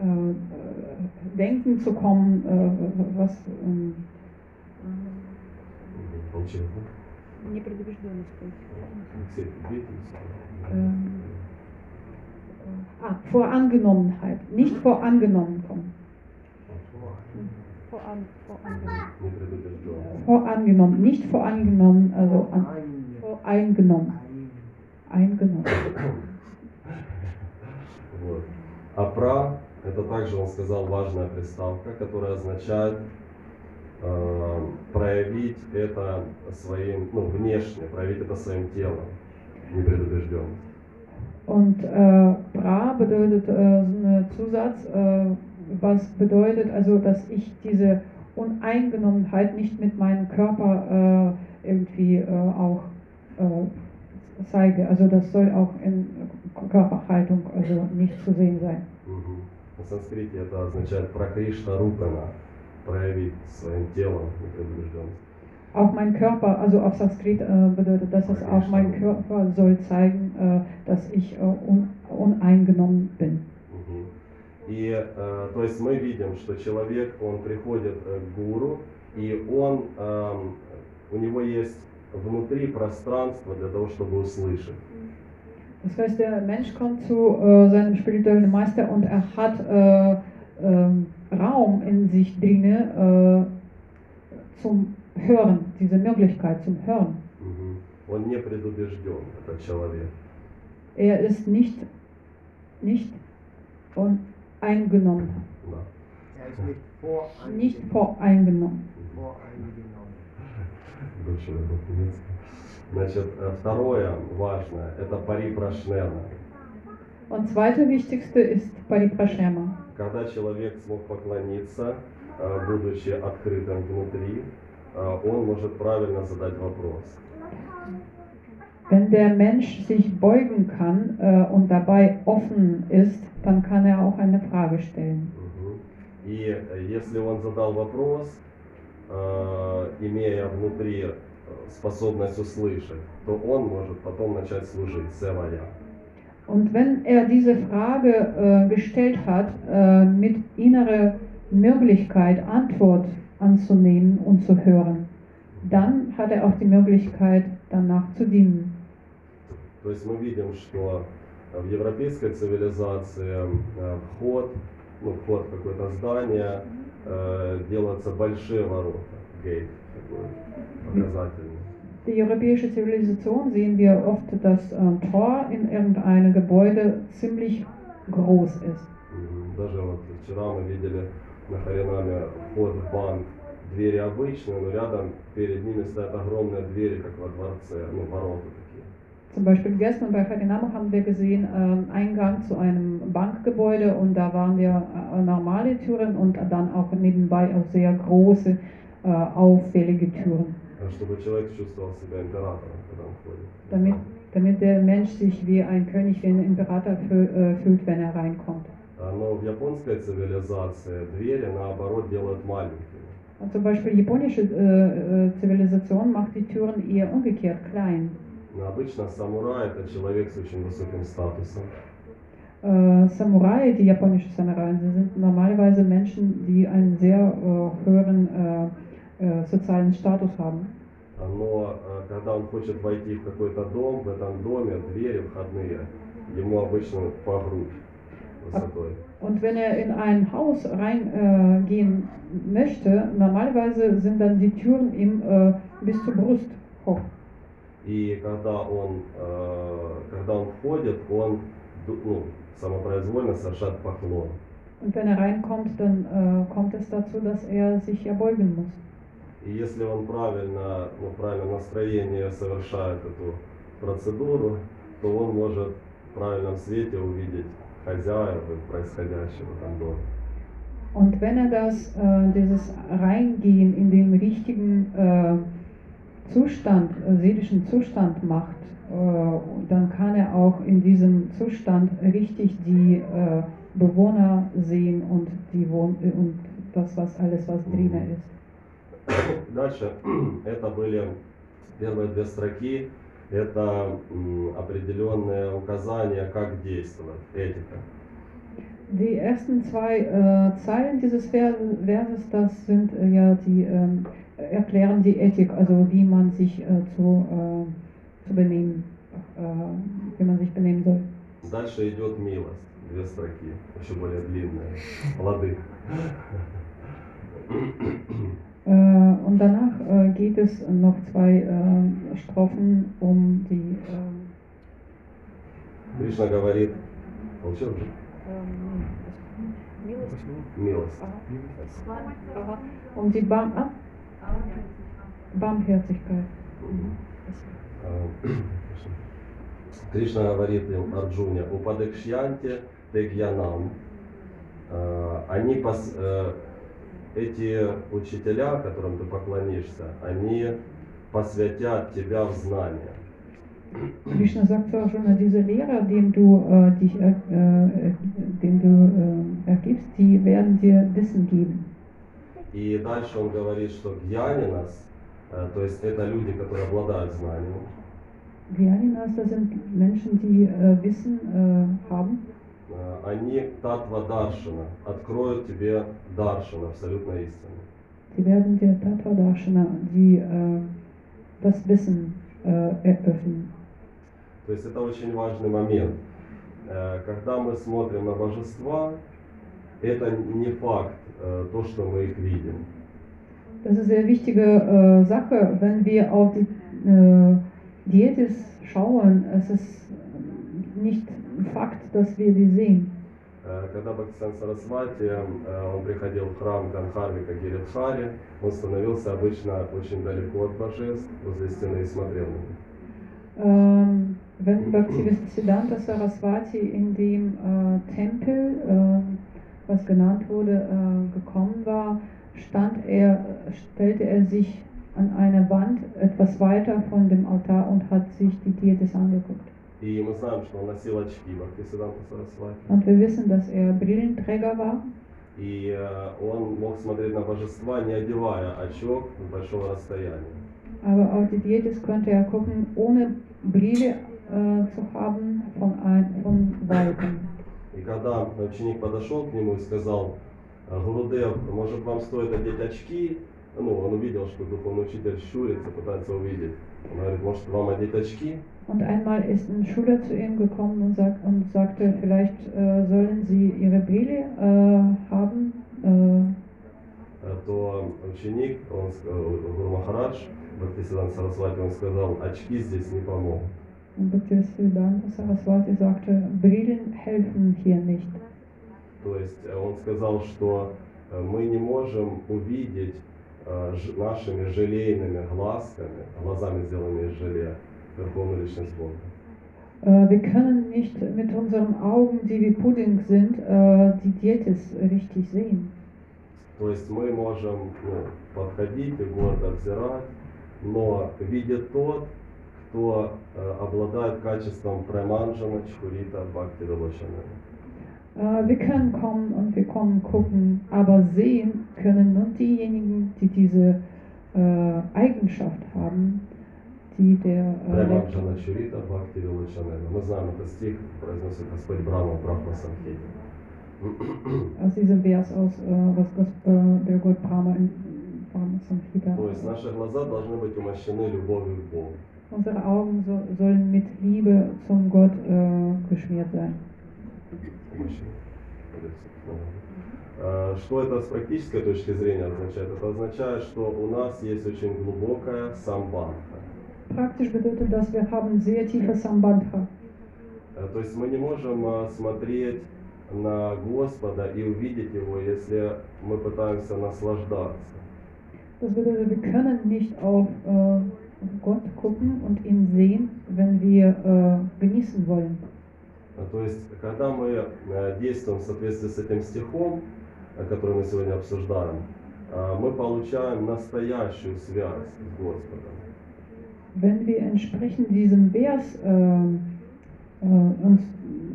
äh, Denken zu kommen, äh, was. Ah, vor nicht vorangenommen kommen. Vorangenommen. Nicht vorangenommen, also an, voreingenommen. Ein- eingenommen. Вот. А пра – это также, он сказал, важная приставка, которая означает э, проявить это своим, ну, внешне, проявить это своим телом, непредубежденность. Und äh, Bra bedeutet äh, so ein Zusatz, äh, was bedeutet also, dass ich diese Uneingenommenheit nicht mit meinem Körper äh, irgendwie äh, auch äh, zeige. Also das soll auch in Körperhaltung also nicht zu sehen sein. Мгм. На санскрите это означает пракришна рупана, проявить своим телом непредубежденность. Auch mein Körper, also auf Sanskrit äh, bedeutet das, dass auch mein Körper soll zeigen, äh, dass ich äh, un uneingenommen bin. Мгм. И, э, то есть мы видим, что человек, он приходит э, к гуру, и он, эм, у него есть внутри пространство для того, чтобы услышать. Das heißt, der Mensch kommt zu äh, seinem spirituellen Meister und er hat äh, ähm, Raum in sich drinne äh, zum Hören, diese Möglichkeit zum Hören. Мгм. Он не предубежден, этот человек. Er ist nicht, nicht eingenommen, Да. Er ist nicht voreingenommen. nicht voreingenommen. Большой был немецкий. Значит, э, второе важное, это парипрашнена. Und zweite wichtigste ist Pariprashema. Когда человек смог поклониться, э, будучи открытым внутри, э, он может правильно задать вопрос. Wenn der Mensch sich beugen kann äh, und dabei offen ist, dann kann er auch eine Frage stellen. И если он задал вопрос, имея внутри э, способность услышать, то он может потом начать служить севая. Und wenn er diese Frage äh, gestellt hat, äh, mit innerer Möglichkeit, Antwort anzunehmen und zu hören, dann hat er auch die Möglichkeit, danach zu dienen. То есть мы видим, что в европейской цивилизации э, вход, ну, вход в какое-то здание э, делаются большие ворота, гейт такой показательный. Die europäische Zivilisation sehen wir oft, dass äh, Tor in irgendeinem Gebäude ziemlich groß ist. Даже вот вчера мы видели на Харинаме вход в банк. Двери обычные, но рядом перед ними стоят огромные двери, как во дворце, ну, ворота. Zum Beispiel gestern bei Ferdinand haben wir gesehen ähm, Eingang zu einem Bankgebäude und da waren wir äh, normale Türen und dann auch nebenbei auch sehr große, äh, auffällige Türen, А Чтобы человек чувствовал себя императором, когда он входит. damit, damit der Mensch sich wie ein König, wie ein Imperator fü äh, fühlt, wenn er reinkommt. А, Но в японской цивилизации двери наоборот делают маленькими. Und zum Beispiel die japanische äh, äh, Zivilisation macht die Türen eher umgekehrt klein. Но обычно самурай это человек с очень высоким статусом. Äh, Samurai, die japanischen Samurai, sie sind normalerweise Menschen, die einen sehr äh, höheren äh, äh, sozialen Status haben. А, Но э, когда он хочет войти в какой-то дом, в этом доме двери входные ему обычно по грудь высотой. Und wenn er in ein Haus reingehen äh, möchte, normalerweise sind dann die Türen ihm äh, bis zur Brust hoch. И когда он, э, когда он входит, он ну, самопроизвольно совершает поклон. Und wenn er reinkommt, dann äh, kommt es dazu, dass er sich erbeugen muss. И если он правильно, ну, правильном настроении совершает эту процедуру, то он может в правильном свете увидеть хозяев и происходящего в этом доме. Und wenn er das, äh, dieses Reingehen in den richtigen äh, Zustand, äh, seelischen Zustand macht, äh, dann kann er auch in diesem Zustand richtig die äh, Bewohner sehen und, die Wohn äh, und das, was alles, was drinnen ist. Дальше это были первые две строки, это м, определенные указания, как действовать, этика. Die ersten zwei äh, Zeilen dieses Vers- Verses, das sind äh, ja die ähm, erklären die Ethik, also wie man sich äh, zu, äh, zu benehmen, äh, wie man sich benehmen soll. Дальше идет милость, две строки, еще более длинные, плоды. Äh, und danach äh, geht es noch zwei äh, Strophen um die äh, Кришна говорит, получил же? Милость. Милость. Um die Barm Кришна говорит им, Арджуне, упадекшьянте тегьянам. Э, Они, пос- э, эти учителя, которым ты поклонишься, они посвятят тебя в знания. Krishna sagt zu Arjuna, diese Lehrer, dem du äh, dich äh, äh, dem du äh, ergibst, die werden dir Wissen geben. И дальше он говорит, что гьянинас, э, то есть это люди, которые обладают знанием, Gyaninas, das sind Menschen, die äh, Wissen äh, haben. э, они татва даршина, откроют тебе даршина, абсолютно истину. Sie werden dir Tattva Darshana, die äh, das Wissen äh, eröffnen. То есть это очень важный момент. Э, Когда мы смотрим на божества, это не факт, э, то, что мы их видим. Das ist eine wichtige äh, Sache, wenn wir auf die äh, Dietis schauen. Es ist nicht Fakt, dass wir die sehen. Э, Когда Бхактисан Сарасвати, он приходил в храм Ганхарвика Гиридхари, он становился обычно очень далеко от божеств, возле стены и смотрел на них. Ähm, wenn Bhaktivedanta Saraswati in dem äh, Tempel, äh, was genannt wurde, äh, gekommen war, stand er, stellte er sich an eine Wand etwas weiter von dem Altar und hat sich die Dietis angeguckt. И мы знаем, что он носил очки Бхактисиданта Сарасвати. Und wir wissen, dass er Brillenträger war И э, он мог смотреть на божества, не одевая очок с большого расстояния. Aber auf die Dietis konnte er gucken, ohne Brille äh, zu haben von, ein, von Weitem. И когда ученик подошел к нему и сказал, Гурудев, может вам стоит одеть очки? Ну, он увидел, что духовный учитель щурится, пытается увидеть. Он говорит, может вам одеть очки? Und einmal ist ein Schüler zu ihm gekommen und, sagt, und sagte, vielleicht äh, sollen sie ihre Brille äh, haben. Äh, То ученик, он, э, Гуру Махарадж, Бхактисидан Сарасвати, он сказал, очки здесь не помогут. und Bhaktisiddhanta Saraswati sagte, Brillen helfen hier nicht. То есть э, он сказал, что э, мы не можем увидеть э, ж- нашими желейными глазками, глазами сделанными из желе, Верховную Личность Бога. Äh, wir können nicht mit unseren Augen, die wie Pudding sind, äh, die Dietis richtig sehen. То есть мы можем ну, подходить и гордо взирать, но видит тот, кто э, обладает качеством преманджана, чхурита, бхакти Вилочана. Äh, wir können kommen und wir können gucken, aber sehen können nur diejenigen, die diese äh, Eigenschaft haben, die der äh, Преманджана чурита, бхакти Вилочана. Мы знаем, это стих произносит Господь Брахма в Брахма Самхите. aus diesem Vers aus, äh, was Gos, äh, der Gott Brahma in Brahma Samhita. То есть наши глаза должны быть умощены любовью к Богу. Unsere Augen so, sollen mit Liebe zum Gott äh, geschmiert sein. Э, Что это с практической точки зрения означает? Это означает, что у нас есть очень глубокая самбандха. Praktisch bedeutet das, wir haben sehr tiefe Sambandha. Э, То есть мы не можем э, смотреть на Господа и увидеть Его, если мы пытаемся наслаждаться. Das bedeutet, wir können nicht auf äh, gucken und ihn sehen, wenn wir äh, genießen wollen. Э, То есть, когда мы э, действуем в соответствии с этим стихом, который мы сегодня обсуждаем, э, мы получаем настоящую связь с Господом. Wenn wir entsprechend diesem Vers äh, äh, uns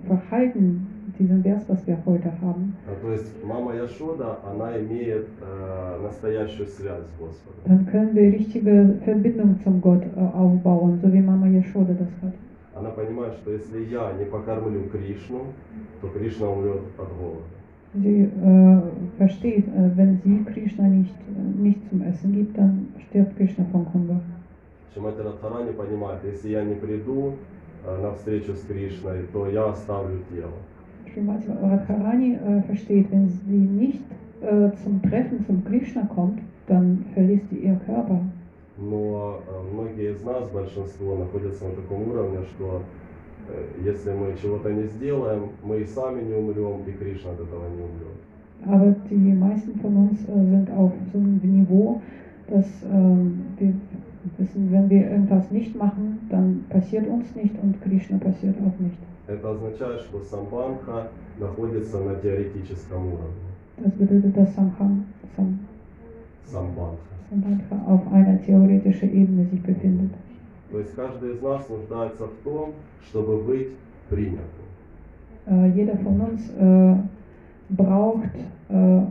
verhalten, diesem Vers, was wir heute haben, А, То есть мама Яшода, она имеет э, настоящую связь с Господом. dann können wir richtige Verbindung zum Gott äh, aufbauen, so wie Mama Yashoda das hat. Она понимает, что если я не покормлю Кришну, то Кришна умрет от голода. Sie äh, versteht, äh, wenn sie Krishna nicht, äh, nicht zum Essen gibt, dann stirbt Krishna vom Hunger. Шимати Радхарани понимает, если я не приду э, на встречу с Кришной, то я оставлю тело. Srimati Radharani äh, versteht, wenn sie nicht äh, zum Treffen zum Krishna kommt, dann verliest sie ihr Körper. Но э, многие из нас, большинство, находятся на таком уровне, что э, если мы чего-то не сделаем, мы и сами не умрем, и Кришна от этого не умрет. Aber die meisten von uns äh, sind auf so einem Niveau, dass ähm, wir wissen, wenn wir irgendwas nicht machen, dann passiert uns nicht und Krishna passiert auch nicht. Это означает, что самбанха находится на теоретическом уровне. Das bedeutet, dass Samkham, Sam, Самбанха. Sambandha auf einer theoretischen Ebene sich befindet. То есть каждый из нас нуждается в том, чтобы быть принятым. Äh, jeder von uns äh, braucht äh,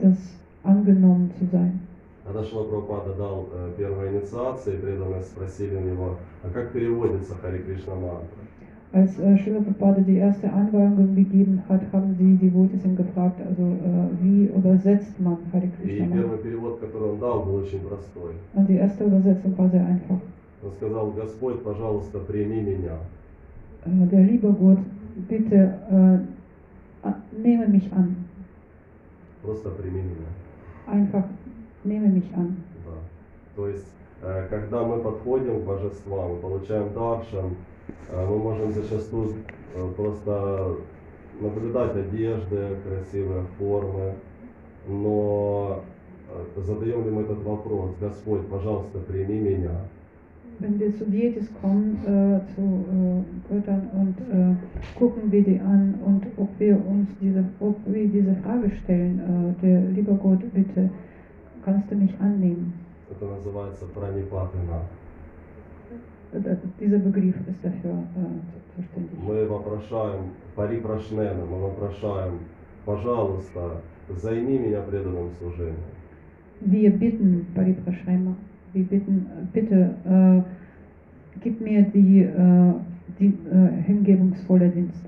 das angenommen zu sein. Когда Шила Прабхупада дал э, первую инициацию, и преданные спросили у него, а как переводится Хари Кришна мантра? Als äh, Srila Prabhupada die erste Anweisung gegeben hat, haben sie die Devotees ihn gefragt, also äh, wie übersetzt man Hare Krishna? Und die erste Übersetzung war sehr einfach. Он сказал, Господь, пожалуйста, прими меня. Äh, der liebe Gott, bitte äh, nehme mich an. Просто прими меня. Einfach nehme mich an. Да. То есть, э, когда мы подходим к божествам, получаем даршан, э, мы можем зачастую э, просто наблюдать одежды, красивые формы, но э, задаем ли мы этот вопрос, Господь, пожалуйста, прими меня. Wenn wir zu Dietis kommen, äh, zu äh, Göttern und äh, gucken wir die an und ob wir uns diese, ob wir diese Frage stellen, äh, der liebe Gott, bitte, kannst du mich annehmen? Это называется пранипатына. Dafür äh, zuständig. Мы вопрошаем, парипрашнена, мы вопрошаем, пожалуйста, займи меня преданным служением. Wir bitten, Pariprashrema, wir bitten, bitte, äh, gib mir die, äh, die äh, hingebungsvolle Dienst.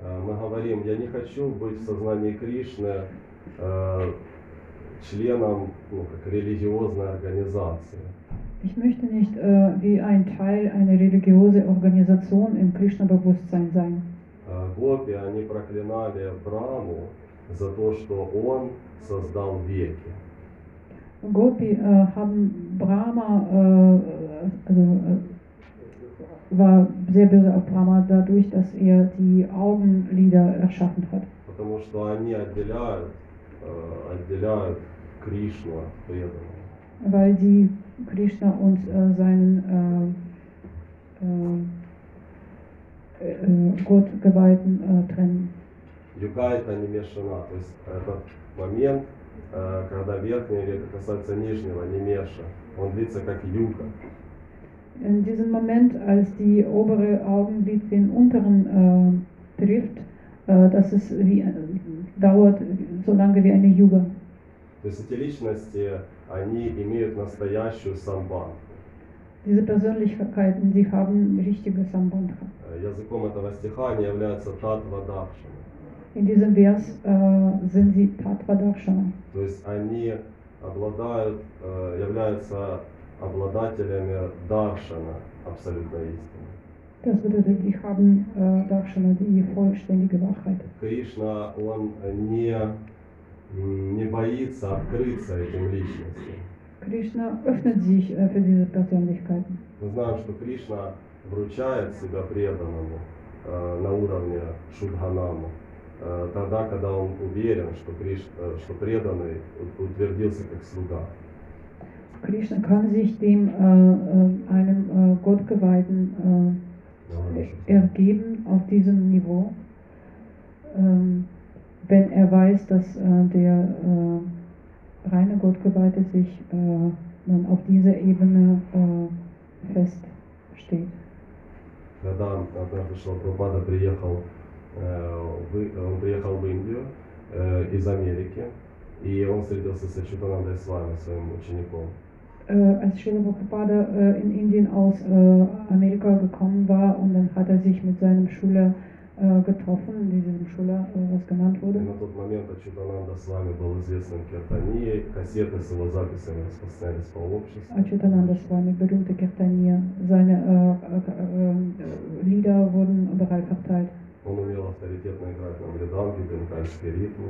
Э, Мы говорим, я не хочу быть в сознании Кришны э, членом ну, как религиозной организации. Ich möchte nicht äh, wie ein Teil einer religiösen Organisation im Krishna-Bewusstsein sein. Э, Гопи, они проклинали Браму за то, что он создал веки. Gopi äh, haben Brahma, äh, also, äh, war sehr böse auf Brahma dadurch, dass er die Augenlider erschaffen hat. Потому что они отделяют, э, отделяют Кришну от преданного. weil die Krishna und äh, seinen äh, äh, Gottgeweihten äh, trennen. Юга это не мешана, то есть этот момент, э, когда верхняя века касается нижнего, не меша, он длится как юга. In diesem Moment, als die obere Augenlid den unteren äh, trifft, äh, das ist wie, äh, dauert so lange wie eine Yuga. То есть эти личности, они имеют настоящую самбанку. Diese Persönlichkeiten, die haben richtige Sambandha. Языком этого стиха они являются татва даршана. In diesem Vers äh, sind sie Tattva Darshana. То есть они обладают, э, являются обладателями даршана абсолютной истины. Das bedeutet, die haben äh, Darshana, die vollständige Wahrheit. Кришна, он не, не боится открыться этим личностям. Krishna öffnet sich für diese Persönlichkeiten. Мы знаем, что Кришна вручает себя преданному э, на уровне Шудханаму, э, тогда, когда он уверен, что, Криш, э, что преданный утвердился как слуга. Krishna kann sich dem äh, einem äh, Gottgeweihten äh, ergeben auf diesem Niveau, ähm, wenn er weiß, dass äh, der äh, reine Gottgeweihte sich äh, dann auf dieser Ebene äh, feststeht. Когда однажды Шилапрапада приехал, э, в, он приехал в Индию э, из Америки, и он встретился с Ачутанандой с вами, своим учеником. Äh, als Srila Prabhupada äh, in Indien aus äh, Amerika gekommen war und dann hat er sich mit seinem Schüler äh, getroffen, in diesem Schüler, äh, was genannt И wurde. на тот момент Ачутананда с вами был известным киртанией, кассеты с его записями распространялись по обществу. Achyutananda Swami, berühmte Kirtanier, seine äh, äh, äh, Lieder wurden überall verteilt. Он умел авторитетно играть на мриданге, бенгальские ритмы.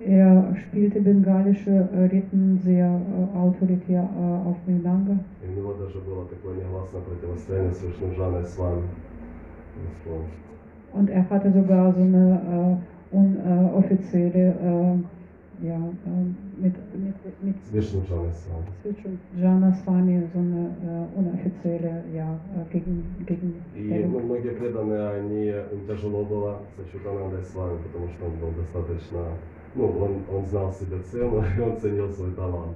Er spielte bengalische äh, Rhythmen sehr äh, autoritär äh, auf Mridanga. И у него даже было такое негласное противостояние с Вишнуджаной с вами. Und er hatte sogar so eine äh, unoffizielle, äh, ja, äh, mit, mit, mit С Вишнуджаной с вами. Jana Swami so eine äh, unoffizielle, ja, äh, gegen, gegen И ну, многие преданные, они, им тяжело было с Ачутанандой с вами, потому что он был достаточно, ну, он, он знал себе цену, и он ценил свой талант.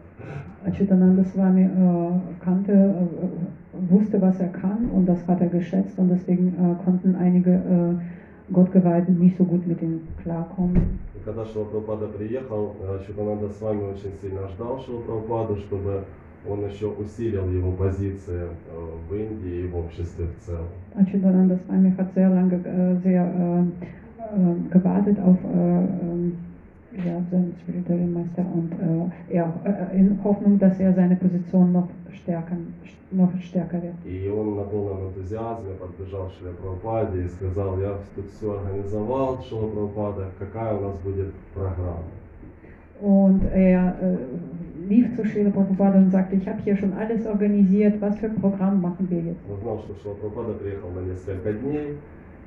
Achyutananda Swami äh, kannte, äh, wusste, was er kann und das hat er geschätzt und deswegen äh, konnten einige äh, Gottgeweihten nicht so gut mit ihm klarkommen. И когда Шилапрапада приехал, Ачутананда с вами очень сильно ждал Шилапрападу, чтобы он еще усилил его позиции э, в Индии и в обществе в целом. Achyutananda Swami hat sehr lange, äh, sehr äh, äh, gewartet auf äh, ähm, ja, seinen spirituellen Meister und äh, ja, äh, in Hoffnung, dass er seine Position noch stärker, noch stärker wird. И он на полном энтузиазме подбежал Шиле Прабхупаде и сказал, я тут все организовал, Шила Прабхупада, какая у нас будет программа? Und er äh, lief zu Srila Prabhupada und sagte, ich habe hier schon alles organisiert, was für ein Programm machen wir jetzt? Он знал, что Шила Прабхупада приехал на несколько дней,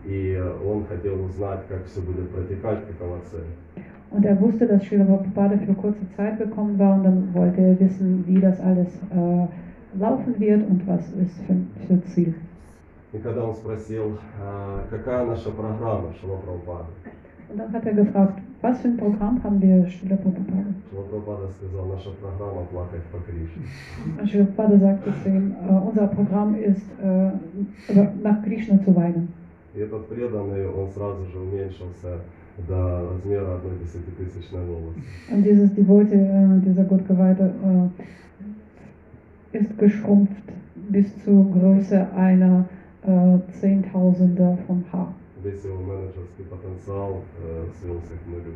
и он хотел узнать, как все будет протекать, какова цель. Und er wusste, dass Srila Prabhupada für kurze Zeit gekommen war und dann wollte er wissen, wie das alles äh, laufen wird und was ist für, für Ziel. И когда он спросил, «А какая наша программа Шила Прабхупада, Und dann hat er gefragt, was für ein Programm haben wir, Srila Prabhupada? Шила Прабхупада сказал, наша программа плакать по Кришне. Und Srila Prabhupada sagte zu ihm, äh, unser Programm ist, äh, über- nach Krishna zu weinen. И этот преданный, он сразу же уменьшился до размера одной десятитысячной волосы. Und dieses Devote, äh, dieser Gottgeweihte, äh, ist geschrumpft bis zur Größe einer äh, Zehntausender vom Haar. Весь его менеджерский потенциал э, свелся к нулю.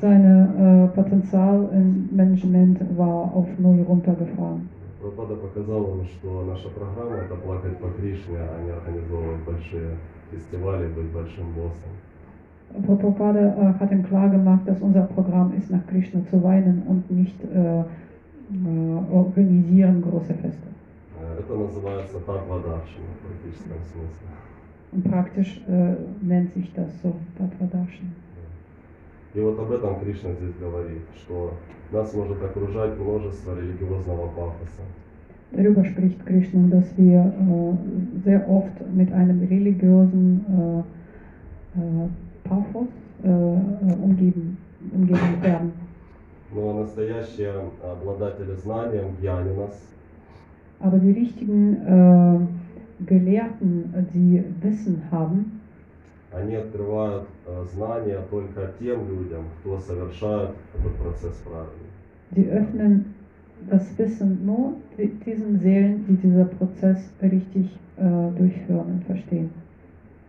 Sein äh, Potenzial im Management war auf Null runtergefahren. Пропада показал ему, что наша программа это плакать по Кришне, а не организовывать большие фестивали, быть большим боссом. Prabhupada äh, hat ihm klar gemacht, dass unser Programm ist, nach Krishna zu weinen und nicht äh, äh, organisieren große Feste. Э, Это называется Татвадаршина в практическом смысле. Und praktisch äh, nennt sich das so, Tatvadarshan. И вот об этом Кришна здесь говорит, что нас может окружать множество религиозного пафоса. Darüber spricht Krishna, dass wir äh, sehr oft mit einem religiösen äh, äh, Pathos äh, äh, umgeben, umgeben werden. Но настоящие обладатели знанием, гьяниnas, Aber die richtigen äh, Gelehrten, die Wissen haben, они открывают э, знания только тем людям, кто совершает этот процесс правильно. die öffnen das Wissen nur di- diesen Seelen, die dieser Prozess richtig äh, durchführen und verstehen.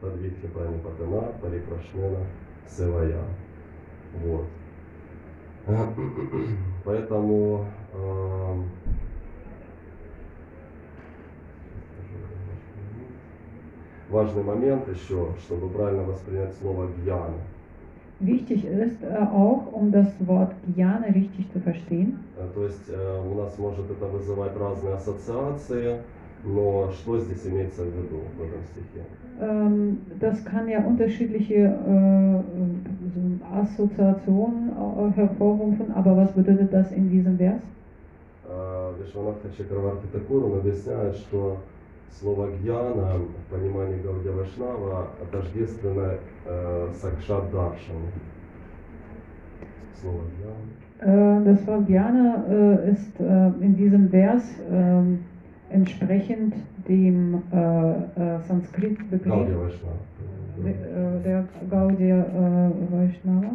Тадвитхи Пранипатана, Парипрашнена, Севая. Вот. Поэтому эм, важный момент еще, чтобы правильно воспринять слово гьяна. Wichtig ist äh, auch, um das Wort Jnana richtig zu verstehen, Э, То есть э, у нас может это вызывать разные ассоциации, но что здесь имеется в виду в этом стихе? ähm, das kann ja unterschiedliche äh, so Assoziationen äh, hervorrufen, aber was bedeutet das in diesem Vers? Э, Вишванатха Чакраварти Такур он объясняет, что слово гьяна в понимании Гаудия Вайшнава тождественно э, Сакшат Даршану. Слово гьяна. Äh, das Wort Jnana äh, ist äh, in diesem Vers ähm, entsprechend dem äh, äh, Sanskrit-Begriff Гаудия Вайшнава. äh, der Gaudiya äh, Vaishnava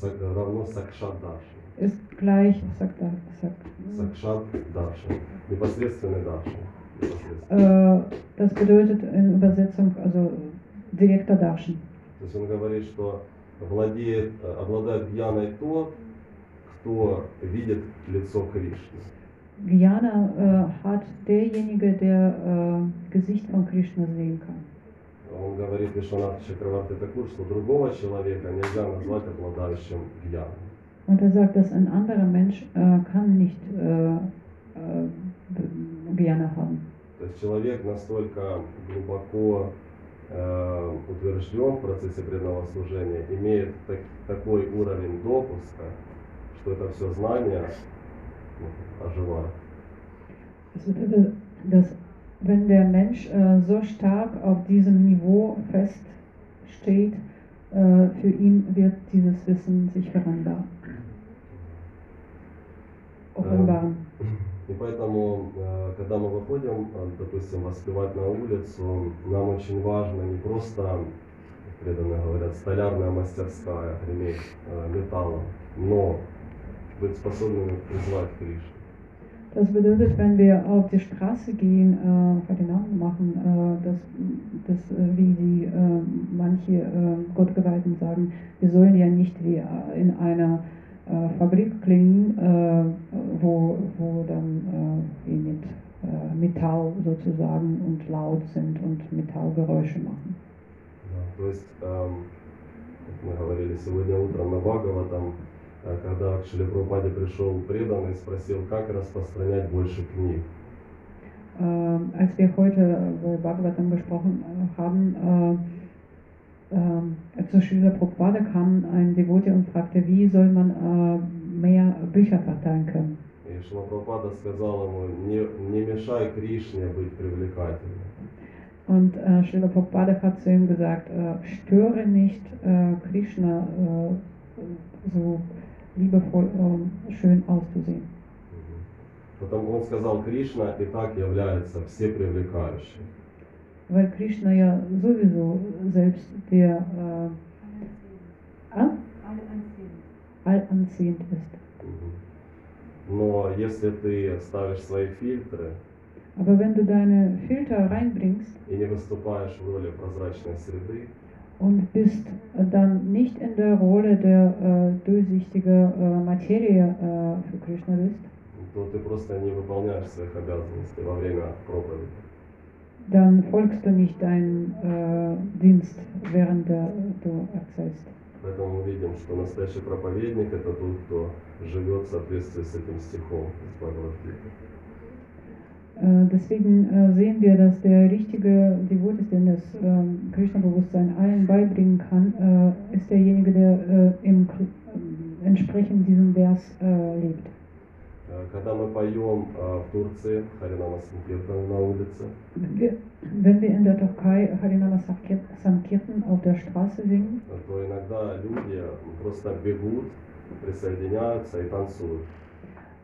Сак- равно Сакшат Даршан. ist gleich, sagt er, sagt, Сакшат Даршан. Непосредственный Даршан. Непосредственный. äh, das bedeutet in Übersetzung also direkter Darshan. То есть он говорит, что владеет, э, обладает гьяной тот, кто видит лицо Кришны. Jnana äh, hat derjenige, der äh, Gesicht von Krishna sehen kann. Он говорит Вишванат Чакраварти Такур, что другого человека нельзя назвать обладающим гьяной. Und er sagt, dass ein anderer Mensch äh, kann nicht äh, äh, Jnana haben. То есть человек настолько глубоко э, утвержден в процессе преданного служения, имеет так- такой уровень допуска, что это все знание ну, оживает. Das bedeutet, dass wenn der Mensch äh, so stark auf diesem Niveau feststeht, äh, für ihn wird dieses Wissen sich verändern. Offenbaren. И поэтому, э, когда мы выходим, э, допустим, воспевать на улицу, нам очень важно не просто, как преданные говорят, столярная мастерская, греметь э, металлом, но быть способными призвать Кришну. Das bedeutet, wenn wir auf die Straße gehen, äh, vor den Namen machen, äh, dass, dass äh, wie die äh, manche äh, Gottgeweihten sagen, wir sollen ja nicht wie äh, in einer äh, Fabrik klingen, äh, wo, wo dann äh, wie mit äh, Metall sozusagen und laut sind und Metallgeräusche machen. Да, то есть, эм, как мы говорили сегодня утром на Бхагаватам, э, когда к Шри Прабхупаде пришел преданный и спросил, как распространять больше книг. Ähm, als wir heute bei Bhagavatam gesprochen äh, haben, äh, äh, zu Srila Prabhupada kam ein Devotee und fragte, wie soll man äh, mehr Bücher verteilen können. И Шила Прабхупада сказал ему, не, не мешай Кришне быть привлекательным. Und äh, Srila Prabhupada hat zu ihm gesagt, äh, störe nicht äh, Krishna äh, so liebevoll, äh, schön auszusehen. Мгм. Потом он сказал, Кришна и так является всепривлекающим. Weil Krishna ja sowieso selbst der äh, allanziehend ist. Но если ты ставишь свои фильтры Aber wenn du deine Filter reinbringst и не выступаешь в роли прозрачной среды, und bist dann nicht in der Rolle der äh, durchsichtige äh, Materie äh, für Krishna bist, то ты просто не выполняешь своих обязанностей во время проповеди. dann folgst du nicht deinem äh, Dienst, während der, du erzählst. Поэтому мы видим, что настоящий проповедник это тот, кто живет в соответствии с этим стихом из Бхагавадгиты. Äh, deswegen äh, sehen wir, dass der richtige Devot ist, der das ähm, Krishna-Bewusstsein allen beibringen kann, äh, ist derjenige, der äh, im, äh, entsprechend diesem Vers äh, lebt. Э, Когда мы поем э, в Турции Харинама Санкиртан на улице, Wenn wir, wenn wir in der Türkei Harinama Sankir- Sankirtan auf der Straße singen, то иногда люди просто бегут, присоединяются и танцуют.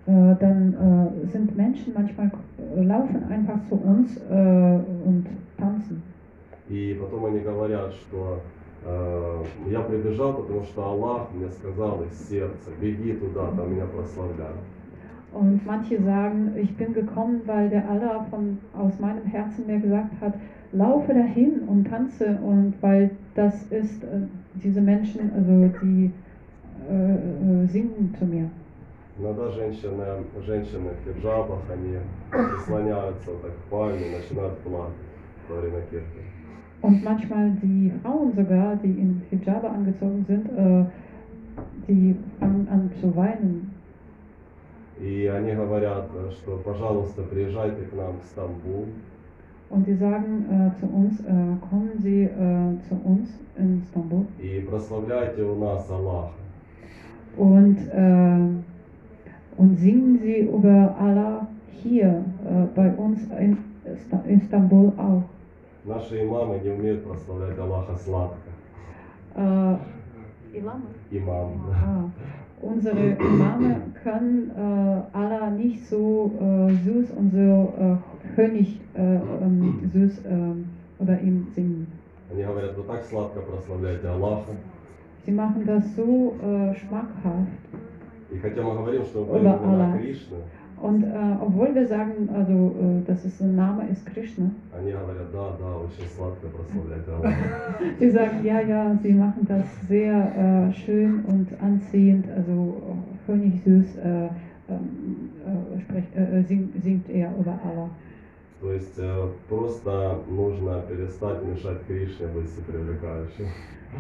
äh, dann äh, sind Menschen manchmal äh, laufen einfach zu uns äh, und tanzen. И потом они говорят, что э, я прибежал, потому что Аллах мне сказал из сердца, беги туда, там меня прославляют. Und manche sagen, ich bin gekommen, weil der Allah von, aus meinem Herzen mir gesagt hat, laufe dahin und tanze und weil das ist, äh, diese Menschen, also die äh, äh, singen zu mir. Иногда женщины, женщины в хиджабах, они прислоняются так к пальме и начинают плакать во время кирки. Und manchmal die Frauen sogar, die in Hijabe angezogen sind, äh, die fangen an zu weinen. И они говорят, э, что, пожалуйста, приезжайте к нам в Стамбул, Und die sagen äh, zu uns, äh, kommen Sie äh, zu uns in Istanbul и прославляйте у нас Аллаха. und, äh, und singen Sie über Allah hier äh, bei uns in Ista- Istanbul auch. Наши имамы не умеют прославлять Аллаха сладко. Äh, Имам. ah, unsere Imame können äh, Allah nicht so äh, süß und so äh, König äh, ähm, süß äh, über ihm singen. Они говорят, вы так сладко прославляете Аллаха. Sie machen das so äh, schmackhaft. И хотя мы говорим, что мы Über поем имена Allah. Кришны, Und äh, obwohl wir sagen, also, äh, dass es ein Name ist Krishna, они говорят, да, да, очень сладко прославляете Аллаха. sie sagen, ja, ja, sie machen das sehr äh, schön und anziehend, also äh, König süß äh, ähm, äh, spricht, äh, äh, singt, singt er über Allah. То есть э, просто нужно перестать мешать Кришне быть всепривлекающим.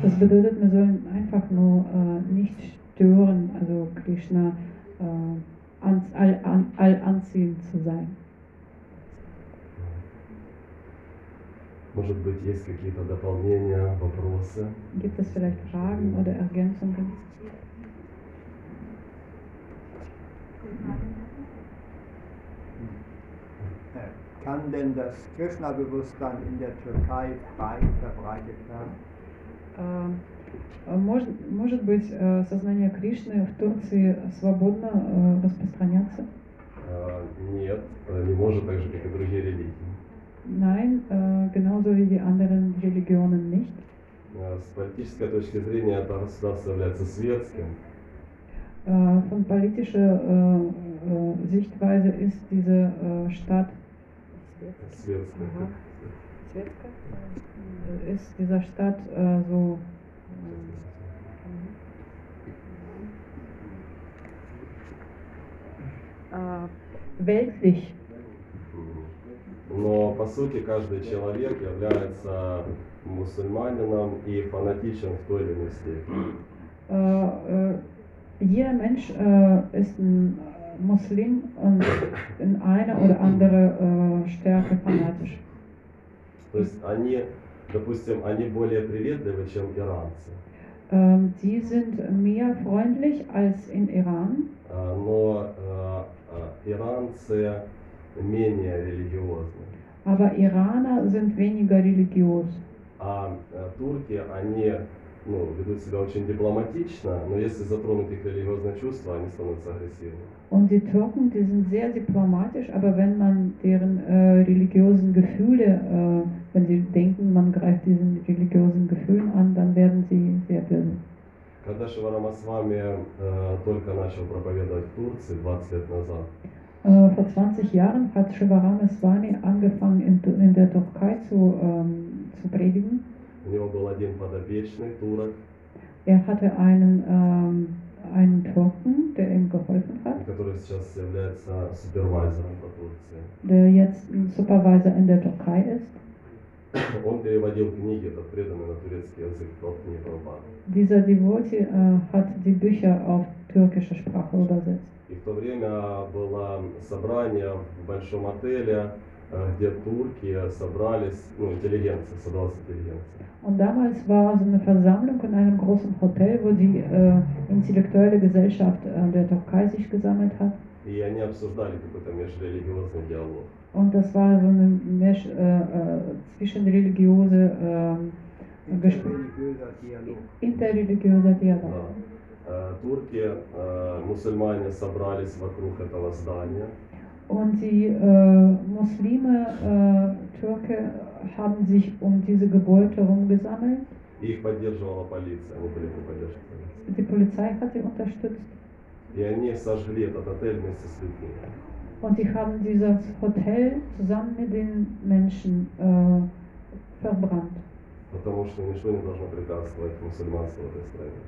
Das bedeutet, wir sollen einfach nur äh, nicht stören, also Krishna äh, an, all, an, all anziehend zu sein. Может быть, есть какие-то дополнения, вопросы? Gibt es vielleicht Fragen oder Ergänzungen? Äh, Kann denn das Krishna-Bewusstsein in der Türkei weit verbreitet werden? Э, Может, может быть, э, сознание Кришны в Турции свободно э, распространяться? Э, Нет, э, не может так же, как и другие религии. Nein, genauso wie die anderen Religionen nicht. С политической точки зрения это государство является светским, von politischer Sichtweise ist diese Stadt, äh, ist dieser Stadt so äh, weltlich. Но по сути каждый человек является мусульманином и фанатичен в той или иной степени. Jeder Mensch ist ein Muslim und in einer oder andere Stärke fanatisch. То есть они, допустим, они более приветливы, чем иранцы. Sie sind mehr freundlich als in Iran, А, Но э, э, иранцы менее религиозны. aber Iraner sind weniger religiös. А э, турки, они ну, ведут себя очень дипломатично, но если затронуть их религиозные чувства, они становятся агрессивными. Und die Türken, die sind sehr diplomatisch, aber wenn man deren äh, religiösen Gefühle, äh, wenn sie denken, man greift diesen religiösen Gefühlen an, dann werden sie sehr böse. Когда Шиварама с вами э, только начал проповедовать в Турции 20 лет назад, Äh, vor 20 Jahren hat Shivarama Swami angefangen in, Tu- in der Türkei zu, ähm, zu predigen. У него был один подопечный, турок, Er hatte einen, ähm, einen Türken, der ihm geholfen hat, который сейчас является супервайзером по Турции. der jetzt ein Supervisor in der Türkei ist. Он переводил книги, этот преданный на турецкий язык, не Прабхупада. Dieser Devotee äh, hat die Bücher auf türkische Sprache übersetzt. И в то время было собрание в большом отеле, э, где турки собрались, ну, интеллигенция, собралась интеллигенция. Und damals war so eine Versammlung in einem großen Hotel, wo die äh, intellektuelle Gesellschaft äh, der Türkei sich gesammelt hat. И они обсуждали какой-то межрелигиозный диалог. Und das war so ein Mesh, äh, äh, zwischenreligiöse äh, Gespräch, Interreligiöser Dialog. Да. Э, Турки, э, мусульмане собрались вокруг этого здания. Und die äh, Muslime, äh, Türke, haben sich um diese Gebäude herumgesammelt. Их поддерживала полиция, они были полиции. Die Polizei hat sie unterstützt. И они сожгли этот отель вместе с людьми. Und die haben dieses Hotel zusammen mit den Menschen äh, verbrannt. Потому что ничто не должно препятствовать мусульманству в этой стране.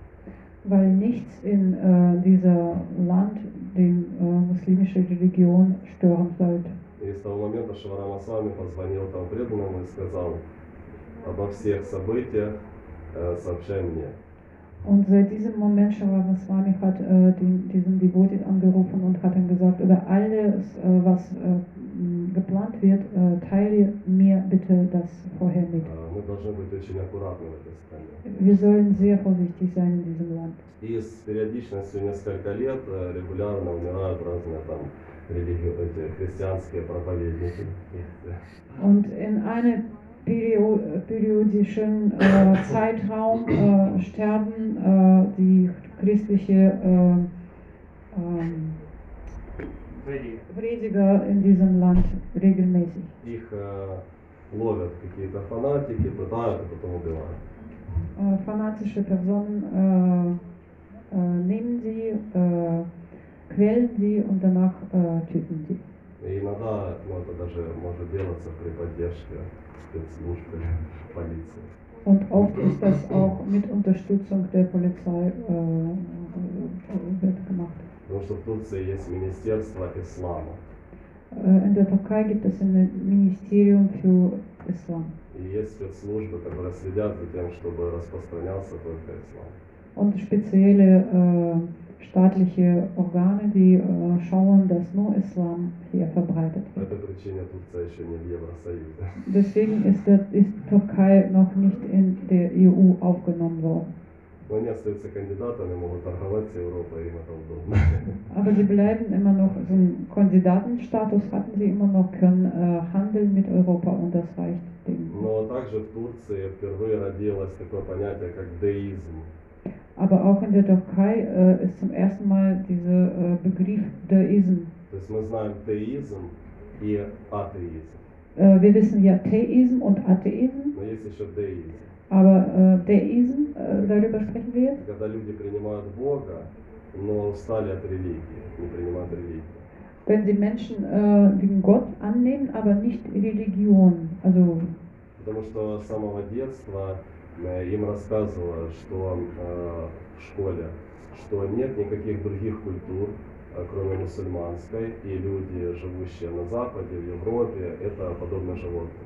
Weil nichts in äh, dieser Land die äh, muslimische Religion stören sollte. И с того момента Шаварама с вами позвонил там преданному и сказал, обо всех событиях э, сообщай мне. Und seit diesem Moment Shawarma Swami hat äh, den, diesen Devotee angerufen und hat ihm gesagt, über alles, äh, was äh, m, geplant wird, äh, teile mir bitte das vorher mit. Э, Мы должны быть очень аккуратны в этой стране. Wir sollen sehr vorsichtig sein in diesem Land. И с периодичностью несколько лет э, регулярно умирают разные там религи- эти христианские проповедники. Und in einem perio periodischen äh, Zeitraum äh, sterben äh, die christliche äh, ähm, Prediger in diesem Land regelmäßig. Их э, ловят какие-то фанатики, пытают и потом убивают. Äh, fanatische Personen äh, äh, nehmen sie, äh, quälen sie und danach äh, töten sie. И иногда ну, это даже может делаться при поддержке или полиции. Und oft ist das auch mit Unterstützung der Polizei äh, äh, wird gemacht. Потому что в Турции есть Министерство ислама. Äh, in der Türkei gibt es ein Ministerium für Islam. И есть спецслужбы, которые следят за тем, чтобы распространялся только ислам. Und spezielle äh, staatliche Organe, die äh, schauen, dass nur Islam hier verbreitet По wird. этой причине Турция еще не в Евросоюзе. Deswegen ist, der, ist Türkei noch nicht in der EU aufgenommen worden. Но они остаются кандидатами, могут торговать с Европой, им это удобно. Aber sie bleiben immer noch, so einen Kandidatenstatus hatten sie immer noch, können äh, handeln mit Europa und das reicht denen. Но также в Турции впервые родилось такое понятие, как деизм. Aber auch in der Türkei äh, ist zum ersten Mal dieser äh, Begriff Deism. То есть мы знаем теизм и атеизм. Äh, wir wissen ja Theism und Atheism, Но есть еще деизм. aber äh, Deism, äh, darüber sprechen wir jetzt. Когда люди принимают Бога, но устали от религии, не принимают религию. Wenn die Menschen äh, den Gott annehmen, aber nicht Religion. Also Потому что с самого детства э, им рассказывала, что э, в школе, что нет никаких других культур, э, кроме мусульманской, и люди, живущие на Западе, в Европе, это подобно животным.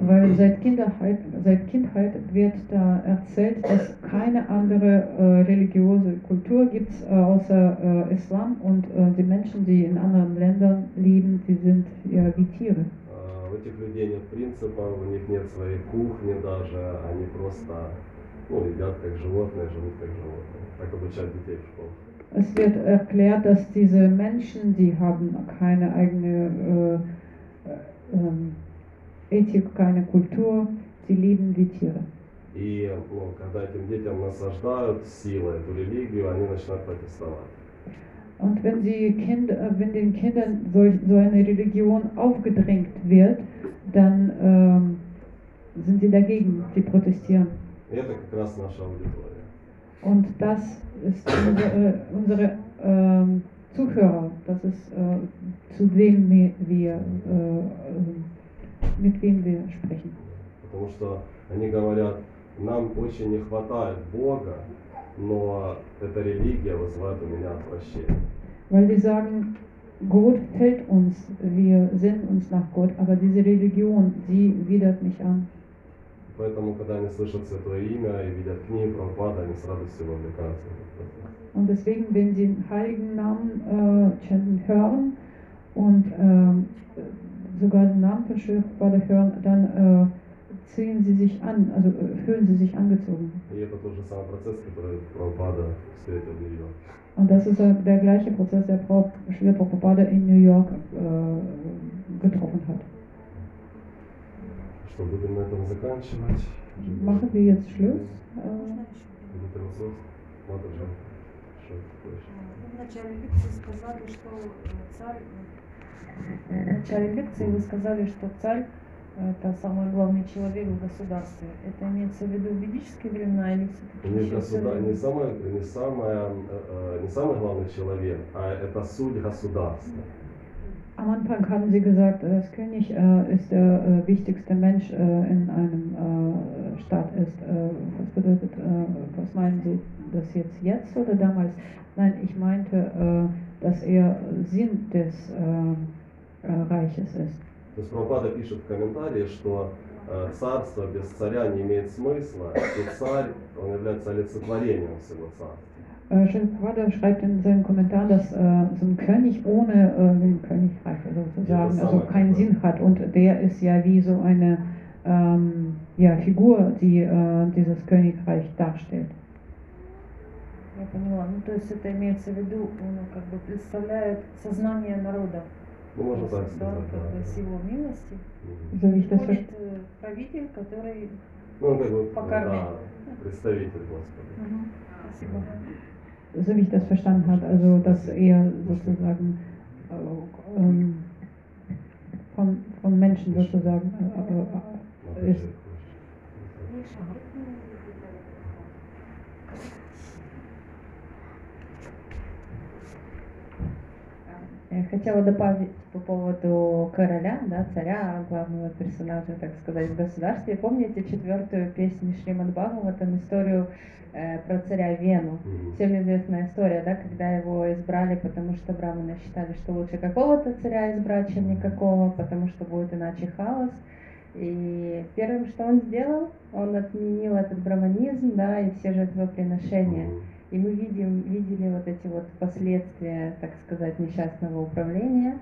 Weil seit Kindheit, seit Kindheit wird da erzählt, dass keine andere äh, religiöse Kultur gibt äh, außer äh, Islam und äh, die Menschen, die in anderen Ländern leben, die sind ja wie Tiere. У этих людей нет принципов, у них нет своей кухни даже, они просто ну, едят как животные, живут как животные. Так обучают детей в школах. Es wird erklärt, dass diese Menschen, die haben keine eigene äh, äh, Ethik, keine Kultur, sie leben wie Tiere. И ну, когда этим детям насаждают силой эту религию, они начинают протестовать. Und wenn, sie kind, äh, wenn den Kindern so, so eine Religion aufgedrängt wird, dann ähm, sind sie dagegen, sie protestieren. И это как раз наша аудитория. Und das ist unsere, unsere ähm, Zuhörer, das ist äh, zu wem wir, wir äh, äh, mit wem wir sprechen. Потому что они говорят, нам очень не хватает Бога, но эта религия вызывает у меня отвращение. Weil die sagen, Gott hält uns, wir sehnen uns nach Gott, aber diese Religion, sie widert mich an. Поэтому, когда они слышат Святое Имя и видят книги Прабхупада, они с радостью вовлекаются в этот процесс. Und deswegen, wenn sie den heiligen Namen äh, chanten hören und ähm, sogar den Namen von Sri Prabhupada hören, dann äh, ziehen sie sich an, also äh, fühlen sie sich angezogen. И это тот же самый процесс, который Прабхупада встретил в Нью-Йорке. Und das ist äh, der gleiche Prozess, der Frau Sri Prabhupada in New York äh, getroffen hat. Что, будем на этом заканчивать? Machen wir jetzt Schluss? Äh, Можно еще? Какие-то вопросы? Надо же. Что такое? Ну, В начале лекции сказали, что э, царь... В начале лекции вы сказали, что царь э, это самый главный человек в государстве. Это имеется в виду в ведические времена или все-таки Не, еще государ... не, современные? самый, не, самое, э, э, не самый главный человек, а это суть государства. Am Anfang haben Sie gesagt, äh, das König äh, ist der äh, wichtigste Mensch äh, in einem äh, Staat ist. Äh, was bedeutet, äh, was meinen Sie das jetzt jetzt oder damals? Nein, ich meinte, äh, dass er Sinn des äh, äh, Reiches ist. То есть Прабхупада пишет в комментарии, что э, царство без царя не имеет смысла, и царь, он является олицетворением всего царства. Äh, Prabhupada schreibt in seinem Kommentar, dass äh, so ein König ohne äh, ein Königreich sozusagen also keinen. Sinn hat. Und der ist ja wie so eine ähm, ja, Figur, die äh, dieses Königreich darstellt. Я поняла. Ну, то есть это имеется в виду, он как бы представляет сознание народа. Ну, можно То так есть, да, сказать, как бы да. с его милости. Мгм. So wie ich das Ходит verstehe. э, правитель, который... Ну, он как бы, Покормить. да, представитель Господа. Спасибо. so wie ich das verstanden habe, also dass er sozusagen äh, ähm, von, von Menschen sozusagen äh, äh, Надо Хотела добавить по поводу короля, да, царя, главного персонажа, так сказать, в государстве. Помните четвертую песню Шримад Бхагаватам, историю э, про царя Вену? Всем известная история, да, когда его избрали, потому что браманы считали, что лучше какого-то царя избрать, чем никакого, потому что будет иначе хаос. И первым, что он сделал, он отменил этот браманизм, да, и все жертвоприношения. Мгм. И мы видим, видели вот эти вот последствия, так сказать, несчастного управления,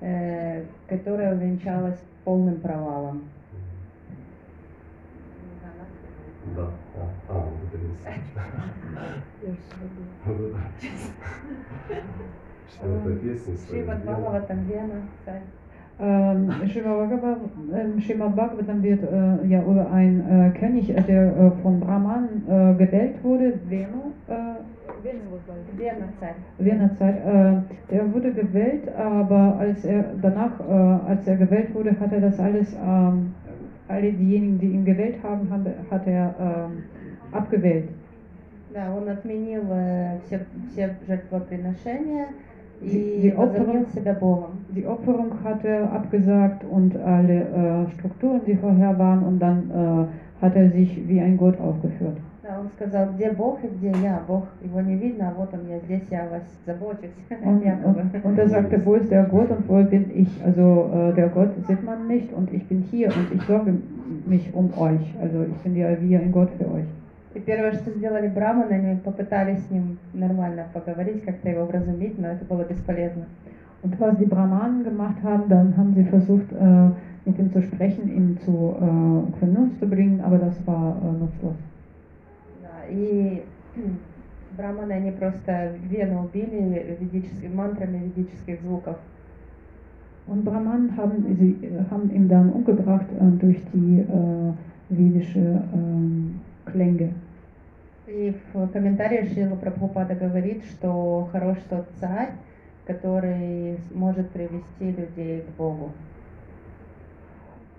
э, которое увенчалось полным провалом. Да. А, а это не Что это песня? Шримад Бхагаватам, Вена, царь. Ähm, Srimad Bhagavatam, ähm, Srimad Bhagavatam wird äh, ja über einen äh, König, äh, der äh, von Brahman äh, gewählt wurde, Venu, äh, Вена, царь. Venerzeit, äh, der wurde gewählt, aber als er danach, äh, als er gewählt wurde, hat er das alles, ähm, alle diejenigen, die ihn gewählt haben, haben hat er ähm, abgewählt. Да, он отменил э, все, все жертвоприношения Die- и die возомнил Opfer- себя Богом. Die Opferung hat er abgesagt und alle äh, Strukturen, die vorher waren, und dann äh, hat er sich wie ein Gott aufgeführt. Да, он сказал, где Бог и где я. Бог, его не видно, а вот он, я здесь, я о вас забочусь. Und, Якобы. und, und er sagte, wo ist der Gott und wo bin ich? Also äh, der Gott sieht man nicht und ich bin hier und ich sorge mich um euch. Also ich bin ja wie ein Gott für euch. И первое, что сделали браманы, они попытались с ним нормально поговорить, как-то его вразумить, но это было бесполезно. Und was die Brahmanen gemacht haben, dann haben sie versucht, äh, mit ihm zu sprechen, ihn zu äh, Vernunft zu bringen, aber das war äh, nutzlos. Да, и браманы, они просто Вену убили ведически- мантрами ведических звуков. Und Brahmanen haben, sie, äh, haben ihn dann umgebracht äh, durch die äh, vedische ähm, Klänge. И в комментарии Шрила Прабхупада говорит, что хорош тот царь, который может привести людей к Богу.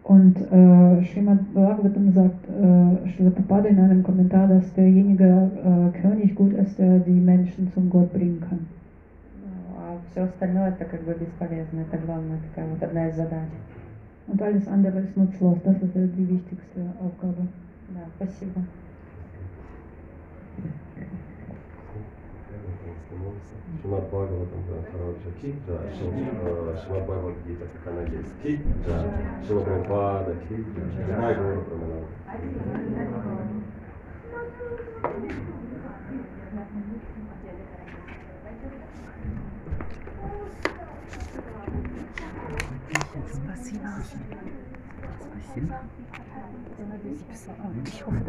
Und äh, Srimad Bhagavatam sagt, äh, Srila Prabhupada in einem Kommentar, dass derjenige äh, König gut ist, der die Menschen zum Gott bringen kann. Ну, А все остальное это как бы бесполезно. Это главная такая вот одна из задач. Und alles andere ist nutzlos. Das ist äh, die wichtigste Aufgabe. Да, спасибо. Шимат Бхагаватам, короче, да, Шимат Бхагават Гита, как она есть, да, Шила Прабхупада, да, знаю, кого упоминал. Спасибо. Спасибо. Записала.